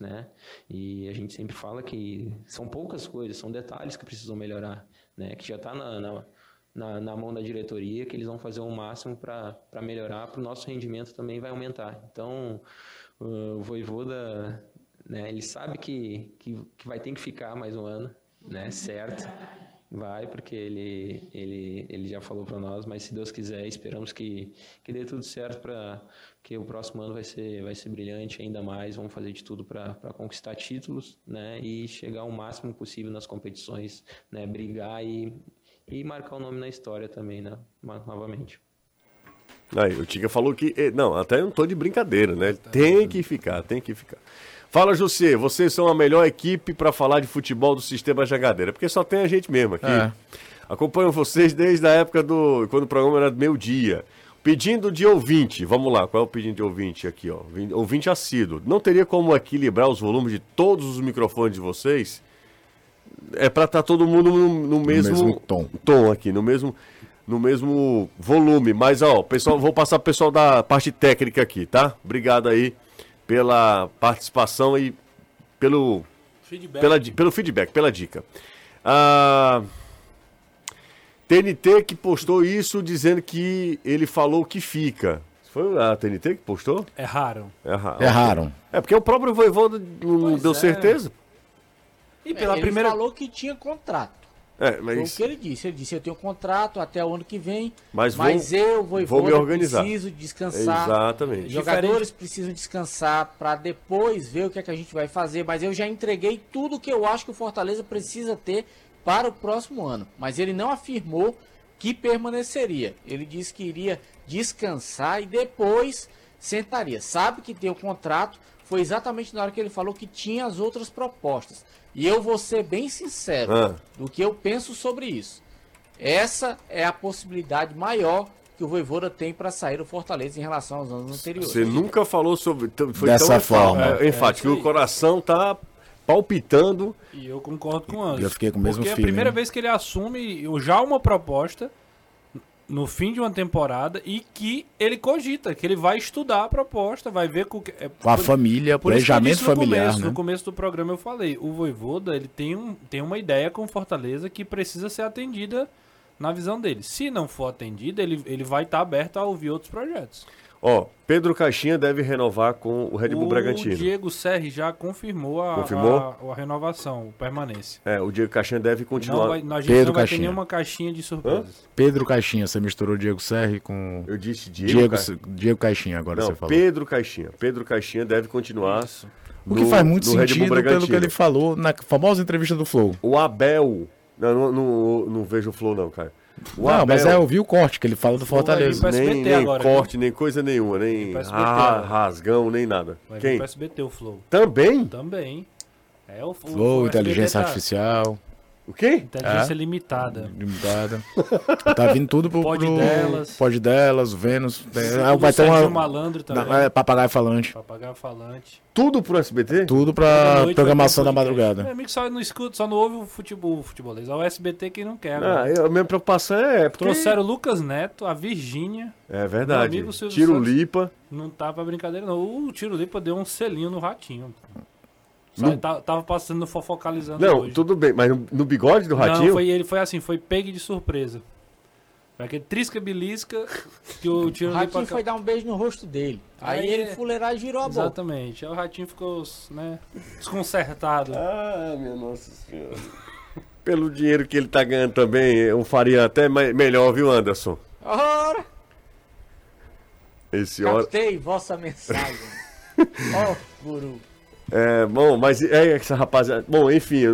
Speaker 8: Né? E a gente sempre fala que são poucas coisas, são detalhes que precisam melhorar, né? que já está na, na, na, na mão da diretoria, que eles vão fazer o máximo para melhorar, para o nosso rendimento também vai aumentar. Então, o Voivoda, né, ele sabe que, que, que vai ter que ficar mais um ano, né, certo? Vai, porque ele, ele, ele já falou para nós, mas se Deus quiser, esperamos que, que dê tudo certo para que o próximo ano vai ser, vai ser brilhante ainda mais. Vamos fazer de tudo para conquistar títulos né, e chegar o máximo possível nas competições, né, brigar e, e marcar o nome na história também, né, novamente.
Speaker 2: Aí, o Tinga falou que. eh, Não, até não tô de brincadeira, né? Tem que ficar, tem que ficar. Fala, José, vocês são a melhor equipe pra falar de futebol do sistema Jangadeira, porque só tem a gente mesmo aqui.
Speaker 6: É.
Speaker 2: Acompanho vocês desde a época do. quando o programa era do meio-dia. Pedindo de ouvinte, vamos lá, qual é o pedido de ouvinte aqui, ó? Vin- Ouvinte assíduo. Não teria como equilibrar os volumes de todos os microfones de vocês? É pra estar todo mundo no, no mesmo,
Speaker 6: mesmo tom.
Speaker 2: tom aqui, no mesmo, no mesmo volume. Mas, ó, pessoal, vou passar pro pessoal da parte técnica aqui, tá? Obrigado aí pela participação e pelo,
Speaker 7: Feedback.
Speaker 2: pela, pelo feedback, pela dica. Ah, TNT que postou isso dizendo que ele falou que fica. Foi a TNT que postou?
Speaker 7: Erraram.
Speaker 2: Erra-
Speaker 6: Erraram.
Speaker 2: É porque o próprio Voivoda não
Speaker 7: Pois
Speaker 2: deu
Speaker 7: é.
Speaker 2: certeza.
Speaker 7: E pela
Speaker 4: ele
Speaker 7: primeira.
Speaker 4: falou que tinha contrato.
Speaker 2: É,
Speaker 4: Foi o
Speaker 2: mas,
Speaker 4: que ele disse. Ele disse: Eu tenho contrato até o ano que vem,
Speaker 2: Mas
Speaker 4: mas,
Speaker 2: vou-
Speaker 4: eu vou,
Speaker 2: vou me organizar.
Speaker 4: preciso descansar.
Speaker 2: exatamente.
Speaker 4: Os jogadores precisam descansar para depois ver o que, é que a gente vai fazer. Mas eu já entreguei tudo que eu acho que o Fortaleza precisa ter para o próximo ano. Mas ele não afirmou que permaneceria. Ele disse que iria descansar e depois sentaria. Sabe que tem o contrato. Foi exatamente na hora que ele falou que tinha as outras propostas. E eu vou ser bem sincero
Speaker 2: Ah.
Speaker 4: do que eu penso sobre isso. Essa é a possibilidade maior que o Voivoda tem para sair do Fortaleza em relação aos anos anteriores.
Speaker 2: Você nunca falou sobre. Foi
Speaker 6: Dessa
Speaker 2: tão
Speaker 6: forma.
Speaker 2: É, enfático.
Speaker 7: É
Speaker 2: o coração tá palpitando.
Speaker 7: E eu concordo com o Anderson.
Speaker 6: Eu fiquei com o mesmo
Speaker 7: Porque é a
Speaker 6: feeling.
Speaker 7: primeira vez que ele assume já uma proposta no fim de uma temporada e que ele cogita, que ele vai estudar a proposta, vai ver com, que- é,
Speaker 6: Com a
Speaker 7: por-
Speaker 6: família,
Speaker 7: por
Speaker 6: planejamento familiar,
Speaker 7: começo,
Speaker 6: né?
Speaker 7: No começo do programa eu falei, o Voivoda, ele tem, um, tem uma ideia com Fortaleza que precisa ser atendida na visão dele. Se não for atendida, ele, ele vai estar aberto a ouvir outros projetos.
Speaker 2: Ó, Pedro Caixinha deve renovar com o Red Bull
Speaker 7: o
Speaker 2: Bragantino.
Speaker 7: Diego Serri já confirmou a,
Speaker 2: Confirmou?
Speaker 7: a, a renovação, permanência.
Speaker 2: É, o Diego Caixinha deve continuar.
Speaker 7: Não vai, a gente
Speaker 6: Pedro
Speaker 7: não vai ter
Speaker 6: Caixinha.
Speaker 7: nenhuma caixinha de surpresas.
Speaker 6: Pedro Caixinha, você misturou Diego Serri com.
Speaker 2: Eu disse Diego.
Speaker 6: Diego,
Speaker 2: Ca-
Speaker 6: Diego Caixinha, agora
Speaker 2: Não,
Speaker 6: você falou.
Speaker 2: Pedro Caixinha. Pedro Caixinha deve continuar.
Speaker 6: O que faz muito sentido pelo que ele falou na famosa entrevista do Flow.
Speaker 2: O Abel. Não, não, não, não vejo o Flow, não, cara. O
Speaker 6: não, mas é, eu vi o corte que ele fala do Fortaleza.
Speaker 2: nem, nem
Speaker 7: agora,
Speaker 2: corte, nem coisa nenhuma, nem
Speaker 7: agora.
Speaker 2: rasgão, nem nada.
Speaker 7: Vai
Speaker 2: Quem?
Speaker 7: pro SBT o Flow.
Speaker 2: Também?
Speaker 7: Também. É o, o-
Speaker 6: Flow,
Speaker 7: o
Speaker 6: inteligência
Speaker 7: SBT tá-
Speaker 6: artificial.
Speaker 2: O quê?
Speaker 7: Inteligência
Speaker 6: É.
Speaker 7: limitada.
Speaker 6: Limitada. Tá vindo tudo pro.
Speaker 7: Pode
Speaker 6: pro...
Speaker 7: delas.
Speaker 6: Pode delas, Vênus. Tem-
Speaker 7: O
Speaker 6: vai ter uma.
Speaker 7: Malandro também.
Speaker 6: Não, é, papagaio falante.
Speaker 7: Papagaio falante.
Speaker 2: Tudo pro SBT?
Speaker 6: Tudo pra
Speaker 7: noite
Speaker 6: programação da madrugada.
Speaker 7: Meu amigo só não escuta, só não ouve o futebol, o futebolês. É o SBT que não quer.
Speaker 2: Ah,
Speaker 7: né?
Speaker 2: eu- a minha preocupação é porque...
Speaker 7: Trouxeram o Lucas Neto, a Virgínia.
Speaker 2: É
Speaker 7: Meu
Speaker 2: verdade.
Speaker 7: amigo
Speaker 2: Tiro
Speaker 7: Santos.
Speaker 2: lipa.
Speaker 7: Não tá pra brincadeira, não. O Tiro Lipa deu um selinho no ratinho. Só
Speaker 2: No-
Speaker 7: ele tá- tava passando fofocalizando
Speaker 2: Não,
Speaker 7: hoje.
Speaker 2: tudo bem, mas no, bigode do ratinho?
Speaker 7: Não, foi, ele foi assim, foi pegue de surpresa. Foi aquele trisca-belisca que o Tiro
Speaker 4: O. Ratinho foi dar um beijo no rosto dele. Aí,
Speaker 7: Aí
Speaker 4: ele
Speaker 7: é-
Speaker 4: fuleirar e girou a boca.
Speaker 7: Exatamente. Aí o ratinho ficou, né, desconcertado.
Speaker 2: Ah, minha nossa senhora. Pelo dinheiro que ele tá ganhando também, eu faria até me- melhor, viu, Anderson?
Speaker 4: Ora,
Speaker 2: Esse hora.
Speaker 4: captei vossa mensagem. Ó, guru.
Speaker 2: É, bom, mas é essa rapaziada. Bom, enfim,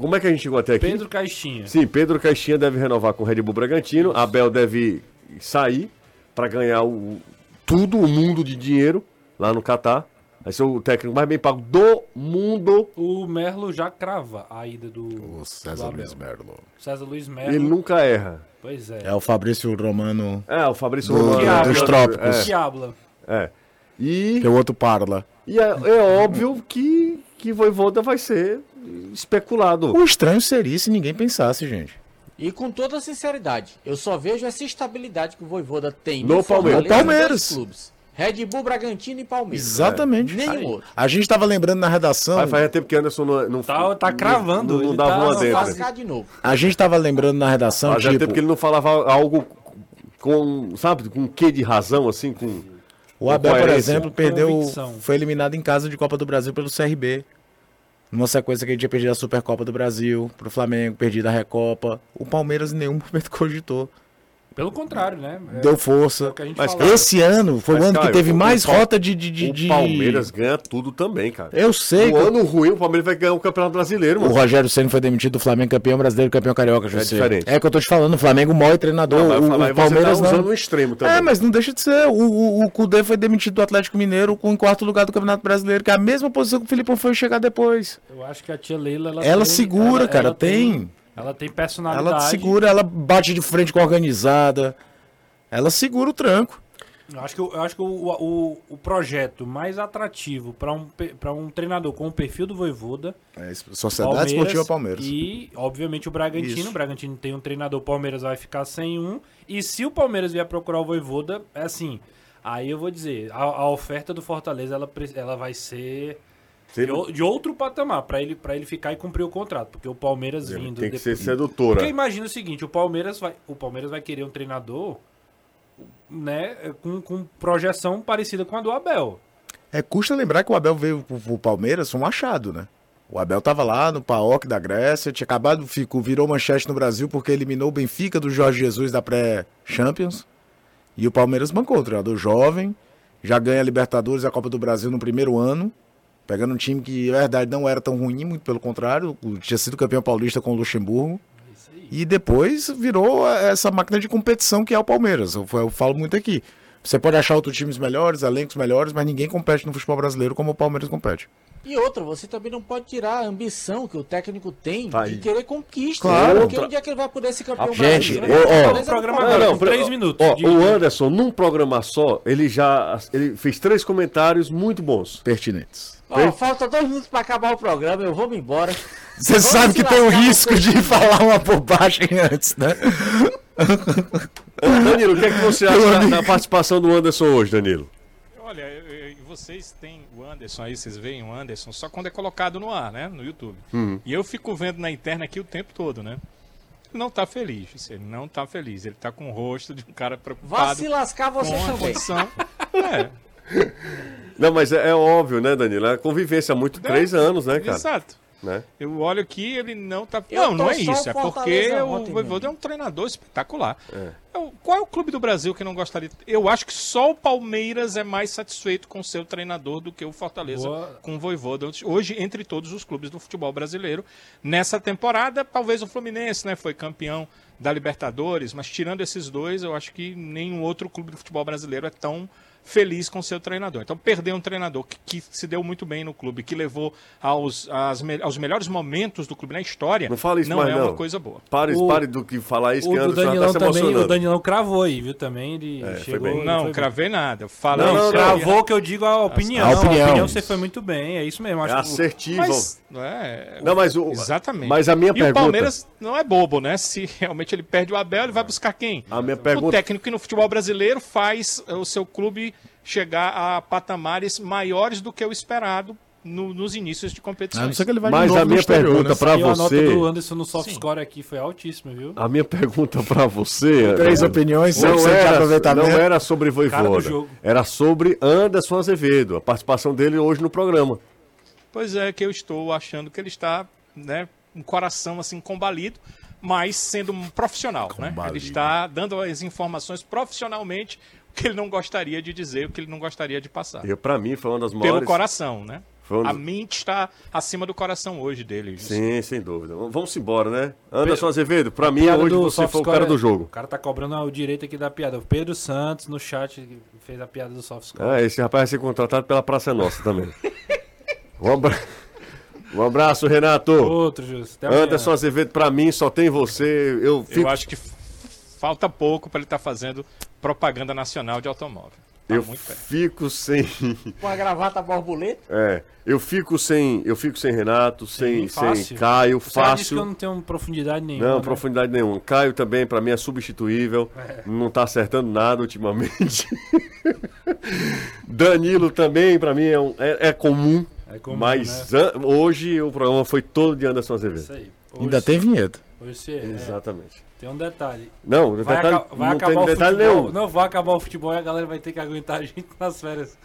Speaker 2: como é que a gente chegou até aqui?
Speaker 7: Pedro Caixinha.
Speaker 2: Sim, Pedro Caixinha deve renovar com o Red Bull Bragantino. Abel deve sair para ganhar o, tudo, o mundo de dinheiro lá no Catar. Vai ser o técnico mais bem pago do mundo.
Speaker 7: O Merlo já crava a ida do,
Speaker 6: O César
Speaker 7: do.
Speaker 6: Luiz Merlo.
Speaker 7: César Luiz Merlo.
Speaker 2: Ele nunca erra.
Speaker 7: Pois é.
Speaker 6: É o Fabrício Romano,
Speaker 2: É, o Fabrício
Speaker 6: Do-
Speaker 2: Romano.
Speaker 6: dos
Speaker 2: é,
Speaker 6: trópicos.
Speaker 7: Que habla.
Speaker 2: É. E,
Speaker 6: que é o outro parla.
Speaker 2: E é, é óbvio que, que Voivoda vai ser especulado.
Speaker 6: O estranho seria se ninguém pensasse, gente.
Speaker 4: E com toda sinceridade, eu só vejo essa estabilidade que o Voivoda tem
Speaker 2: No Palmeiras.
Speaker 6: No Palmeiras.
Speaker 4: clubes. Red Bull, Bragantino e Palmeiras.
Speaker 6: Exatamente.
Speaker 4: Nenhum outro.
Speaker 6: A gente tava lembrando na redação.
Speaker 2: Vai fazer tempo que Anderson não, não,
Speaker 7: Tá- tá cravando,
Speaker 2: Não, não dava
Speaker 7: tá-
Speaker 2: uma dentro.
Speaker 4: De novo.
Speaker 6: A gente tava lembrando na redação,
Speaker 2: Fazia
Speaker 6: tipo,
Speaker 2: tempo que ele não falava algo com, sabe, com um quê de razão, assim, com...
Speaker 6: o Abel, por exemplo, perdeu,
Speaker 7: Convicção.
Speaker 6: foi eliminado em casa de Copa do Brasil pelo CRB. Numa sequência que ele tinha perdido a Supercopa do Brasil, pro Flamengo, perdido a Recopa. O Palmeiras em nenhum momento cogitou.
Speaker 7: Pelo contrário, né? É,
Speaker 6: Deu
Speaker 7: é
Speaker 6: força.
Speaker 7: o gente
Speaker 2: Mas,
Speaker 7: falava.
Speaker 6: Esse ano foi
Speaker 2: Mas,
Speaker 6: o ano
Speaker 2: Caio,
Speaker 6: que teve
Speaker 2: o-
Speaker 6: mais
Speaker 2: o
Speaker 6: rota de, de, de-
Speaker 2: O Palmeiras ganha tudo também, cara.
Speaker 6: Eu sei.
Speaker 2: No ano ruim, o Palmeiras vai ganhar o Campeonato Brasileiro,
Speaker 6: O
Speaker 2: mano.
Speaker 6: Rogério Senna foi demitido do Flamengo, campeão brasileiro, campeão carioca, José.
Speaker 2: diferente.
Speaker 6: É que eu tô te falando, o Flamengo maior treinador,
Speaker 2: Não,
Speaker 6: o,
Speaker 2: falar,
Speaker 6: o
Speaker 2: você
Speaker 6: Palmeiras
Speaker 2: tá usando
Speaker 6: não.
Speaker 2: o extremo também.
Speaker 6: É, mas não deixa de ser. O, o, o Cudê foi demitido do Atlético Mineiro com em quarto lugar do Campeonato Brasileiro, que é a mesma posição que o Filipão foi chegar depois.
Speaker 7: Eu acho que a tia Leila... Ela,
Speaker 6: Ela
Speaker 7: tem-
Speaker 6: segura,
Speaker 7: ela-
Speaker 6: cara,
Speaker 7: ela
Speaker 6: tem.
Speaker 7: Ela tem personalidade.
Speaker 6: Ela segura, ela bate de frente com a organizada. Ela segura o tranco.
Speaker 7: Eu acho que, eu acho que o, o, o projeto mais atrativo para um, pra um treinador com o perfil do Voivoda
Speaker 6: É, Sociedade Esportiva Palmeiras.
Speaker 7: E, obviamente, o Bragantino.
Speaker 6: Isso.
Speaker 7: O Bragantino tem um treinador, o Palmeiras vai ficar sem um. E se o Palmeiras vier procurar o Voivoda, é assim. Aí eu vou dizer, a, a oferta do Fortaleza ela, ela vai ser de, de outro patamar, para ele, pra ele ficar e cumprir o contrato. Porque o Palmeiras vindo.
Speaker 2: tem que
Speaker 7: depois-
Speaker 2: ser sedutora.
Speaker 7: Porque imagina o seguinte, o Palmeiras vai, o Palmeiras vai querer um treinador, né, com, com projeção parecida com a do Abel.
Speaker 6: É, custa lembrar que o Abel veio pro, pro Palmeiras um achado, né? O Abel tava lá no PAOK da Grécia, tinha acabado, ficou, virou manchete no Brasil porque eliminou o Benfica do Jorge Jesus da pré-Champions. E o Palmeiras bancou, o treinador jovem, já ganha a Libertadores e a Copa do Brasil no primeiro ano, pegando um time que, na verdade, não era tão ruim, muito pelo contrário, tinha sido campeão paulista com o Luxemburgo. E depois virou essa máquina de competição que é o Palmeiras. Eu, eu falo muito aqui. Você pode achar outros times melhores, elencos melhores, mas ninguém compete no futebol brasileiro como o Palmeiras compete.
Speaker 4: E outra, você também não pode tirar a ambição que o técnico tem
Speaker 2: Vai.
Speaker 4: de querer conquista.
Speaker 6: Claro.
Speaker 4: Porque um dia que ele vai poder ser campeão
Speaker 6: Gente,
Speaker 4: brasileiro,
Speaker 6: ó,
Speaker 7: o programa
Speaker 4: não
Speaker 2: pra-
Speaker 7: três minutos
Speaker 2: Ó,
Speaker 7: de-
Speaker 2: o Anderson, num programa só, ele já ele fez três comentários muito bons.
Speaker 6: Pertinentes.
Speaker 4: Ó, falta dois minutos pra acabar o programa, eu vou me embora.
Speaker 6: Você sabe que tem o risco de falar uma bobagem antes, né?
Speaker 2: Danilo, o que é que você acha da, da participação do Anderson hoje, Danilo?
Speaker 5: Olha, eu- eu- vocês têm o Anderson aí, vocês veem o Anderson só quando é colocado no ar, né? No YouTube. E eu fico vendo na interna aqui o tempo todo, né? Ele não tá feliz, ele não tá feliz. Ele tá com o rosto de um cara
Speaker 4: Vá
Speaker 5: preocupado
Speaker 4: se lascar você também.
Speaker 5: condição. É,
Speaker 2: Não, mas é, é óbvio, né, Danilo? É a convivência há muito, três anos, né, cara?
Speaker 5: exato.
Speaker 2: Né?
Speaker 5: Eu olho aqui, ele não tá.
Speaker 4: Eu
Speaker 5: não, não é isso.
Speaker 4: o
Speaker 5: É porque o Voivoda é um treinador espetacular. Eu- qual é o clube do Brasil que não gostaria? Eu acho que só o Palmeiras é mais satisfeito com seu treinador do que o Fortaleza
Speaker 7: Boa.
Speaker 5: com o Voivoda. Hoje, entre todos os clubes do futebol brasileiro, nessa temporada, talvez o Fluminense, né, foi campeão da Libertadores, mas tirando esses dois, eu acho que nenhum outro clube do futebol brasileiro é tão feliz com seu treinador. Então, perder um treinador que, que se deu muito bem no clube, que levou aos, me- aos melhores momentos do clube na história,
Speaker 2: Não fala isso
Speaker 5: não
Speaker 2: mais,
Speaker 5: é
Speaker 2: não.
Speaker 5: uma coisa boa.
Speaker 2: Pare,
Speaker 7: O-
Speaker 2: pare do que falar isso,
Speaker 7: O
Speaker 2: que Anderson já
Speaker 7: Danilão
Speaker 2: tá
Speaker 7: também, o. Danilão cravou aí, viu? Também ele
Speaker 2: É,
Speaker 7: chegou.
Speaker 2: bem.
Speaker 5: Não,
Speaker 7: foi
Speaker 5: cravei nada. Falei
Speaker 2: Não, não, não.
Speaker 7: Cravou que eu digo a opinião.
Speaker 6: A opinião.
Speaker 7: você foi muito bem, é isso mesmo.
Speaker 2: É
Speaker 7: Acho que o-
Speaker 2: assertivo.
Speaker 5: Mas, é,
Speaker 2: Não, mas o-
Speaker 5: Exatamente.
Speaker 2: mas a minha
Speaker 5: e
Speaker 2: pergunta-
Speaker 5: o Palmeiras não é bobo, né? Se realmente ele perde o Abel, ele vai buscar quem?
Speaker 2: A minha
Speaker 5: O
Speaker 2: pergunta...
Speaker 5: técnico que no futebol brasileiro faz o seu clube chegar a patamares maiores do que o esperado no- nos inícios de competições.
Speaker 6: vai
Speaker 2: Mas a minha
Speaker 6: exterior,
Speaker 2: pergunta
Speaker 6: né?
Speaker 2: pra
Speaker 7: Saiu a nota
Speaker 2: você...
Speaker 7: do Anderson no soft
Speaker 5: Sim.
Speaker 7: score aqui foi altíssima, viu?
Speaker 2: A minha pergunta pra você...
Speaker 6: Três
Speaker 2: Anderson,
Speaker 6: opiniões,
Speaker 2: não
Speaker 6: 100% de
Speaker 2: era, não era sobre Voivoda, era sobre Anderson Azevedo, a participação dele hoje no programa.
Speaker 5: Pois é, que eu estou achando que ele está, né, um coração assim combalido, mas sendo um profissional, né? Ele
Speaker 6: Combalido.
Speaker 5: está dando as informações profissionalmente que ele não gostaria de dizer, o que ele não gostaria de passar.
Speaker 2: E pra mim foi uma das
Speaker 5: Pelo
Speaker 2: maiores...
Speaker 5: coração, né?
Speaker 2: Um
Speaker 5: A mente está acima do coração hoje dele.
Speaker 2: Sim, sem dúvida. Vamos embora, né? Anderson Azevedo, pra mim hoje você
Speaker 7: soft
Speaker 2: foi o cara
Speaker 7: é-
Speaker 2: do jogo.
Speaker 7: O cara tá cobrando o direito aqui da piada. O Pedro Santos no chat fez a piada do soft score.
Speaker 2: Ah, esse rapaz vai ser contratado pela Praça é Nossa também. Um, abra... um abraço, Renato.
Speaker 7: Outro, Jus. Até amanhã.
Speaker 2: Anderson Azevedo, pra mim só tem você. Eu fico,
Speaker 5: Eu acho que falta pouco para ele estar fazendo propaganda nacional de automóvel. Tá
Speaker 2: eu
Speaker 5: muito perto.
Speaker 2: fico sem.
Speaker 4: Com a gravata borboleta.
Speaker 2: É, eu fico sem. Eu fico sem Renato, sem, sem
Speaker 7: fácil.
Speaker 2: Caio,
Speaker 7: Você já disse que eu
Speaker 2: fácil.
Speaker 7: não tenho profundidade nenhuma.
Speaker 2: Não,
Speaker 7: né?
Speaker 2: profundidade nenhuma. Caio também, pra mim, é substituível.
Speaker 7: É.
Speaker 2: Não tá acertando nada ultimamente. Danilo também, pra mim, é, um- é- é comum.
Speaker 7: É comum,
Speaker 2: mas an- hoje o programa foi todo de Anderson Azevedo.
Speaker 7: Isso aí. Hoje,
Speaker 6: Ainda tem vinheta.
Speaker 7: Você é.
Speaker 2: Exatamente.
Speaker 7: Tem um detalhe.
Speaker 2: Não,
Speaker 7: Vai,
Speaker 2: detalhe,
Speaker 7: vai
Speaker 2: não
Speaker 7: acabar o
Speaker 2: detalhe
Speaker 7: futebol.
Speaker 2: nenhum.
Speaker 7: Não vai acabar o futebol e a galera vai ter que aguentar a gente nas férias.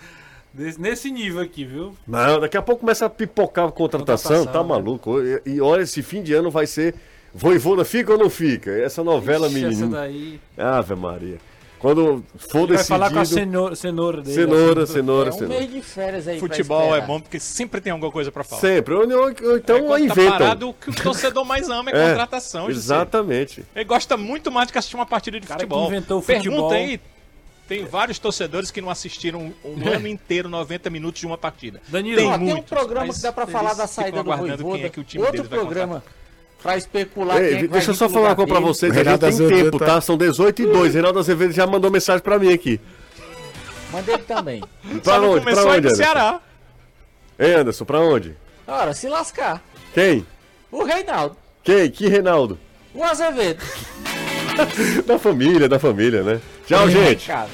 Speaker 7: Desse- nesse nível aqui, viu?
Speaker 2: Não, daqui a pouco começa a pipocar a contratação,
Speaker 7: Contratação,
Speaker 2: tá
Speaker 7: né?
Speaker 2: maluco. E, e olha, esse fim de ano vai ser. Voivoda fica ou não fica? Essa novela,
Speaker 7: Ixi, Essa
Speaker 2: menino.
Speaker 7: daí.
Speaker 2: Ave Maria. Quando for
Speaker 7: Ele vai falar com a
Speaker 2: decidido.
Speaker 7: cenoura, cenoura dele.
Speaker 2: Cenoura,
Speaker 7: assim.
Speaker 2: cenoura,
Speaker 4: É um
Speaker 2: cenoura.
Speaker 4: mês de férias aí
Speaker 5: Futebol é bom porque sempre tem alguma coisa para falar.
Speaker 2: Sempre. Ou, ou- ou
Speaker 5: É
Speaker 2: então
Speaker 5: quando tá
Speaker 2: inventam.
Speaker 5: parado, o que o torcedor mais ama é,
Speaker 2: É,
Speaker 5: contratação.
Speaker 2: Exatamente.
Speaker 5: Ele gosta muito mais do que assistir uma partida de
Speaker 7: cara que
Speaker 5: futebol.
Speaker 7: inventou o
Speaker 5: Pergunta
Speaker 7: futebol.
Speaker 5: aí. Tem vários torcedores que não assistiram um ano inteiro, 90 minutos de uma partida.
Speaker 7: Danilo,
Speaker 5: tem
Speaker 4: Ó, tem um
Speaker 5: muitos,
Speaker 4: programa que dá pra
Speaker 5: eles
Speaker 4: falar da saída do Voivoda.
Speaker 5: quem é que o time
Speaker 4: Outro programa pra especular
Speaker 2: Ei,
Speaker 4: quem é
Speaker 2: deixa eu só falar uma coisa pra vocês. A gente tem
Speaker 6: Azevedo
Speaker 2: tempo,
Speaker 6: tá-
Speaker 2: tá? São 18 e 2. Reinaldo Azevedo já mandou mensagem pra mim aqui.
Speaker 4: Manda ele também.
Speaker 2: Pra onde? Pra
Speaker 5: começou aí
Speaker 2: onde, Anderson?
Speaker 5: Ceará.
Speaker 2: Ei, Anderson, pra onde?
Speaker 4: Ora, se lascar.
Speaker 2: Quem?
Speaker 4: O Reinaldo.
Speaker 2: Quem? Que Reinaldo?
Speaker 4: O Azevedo.
Speaker 2: Da família, da família, né? Tchau, gente.
Speaker 4: Cara.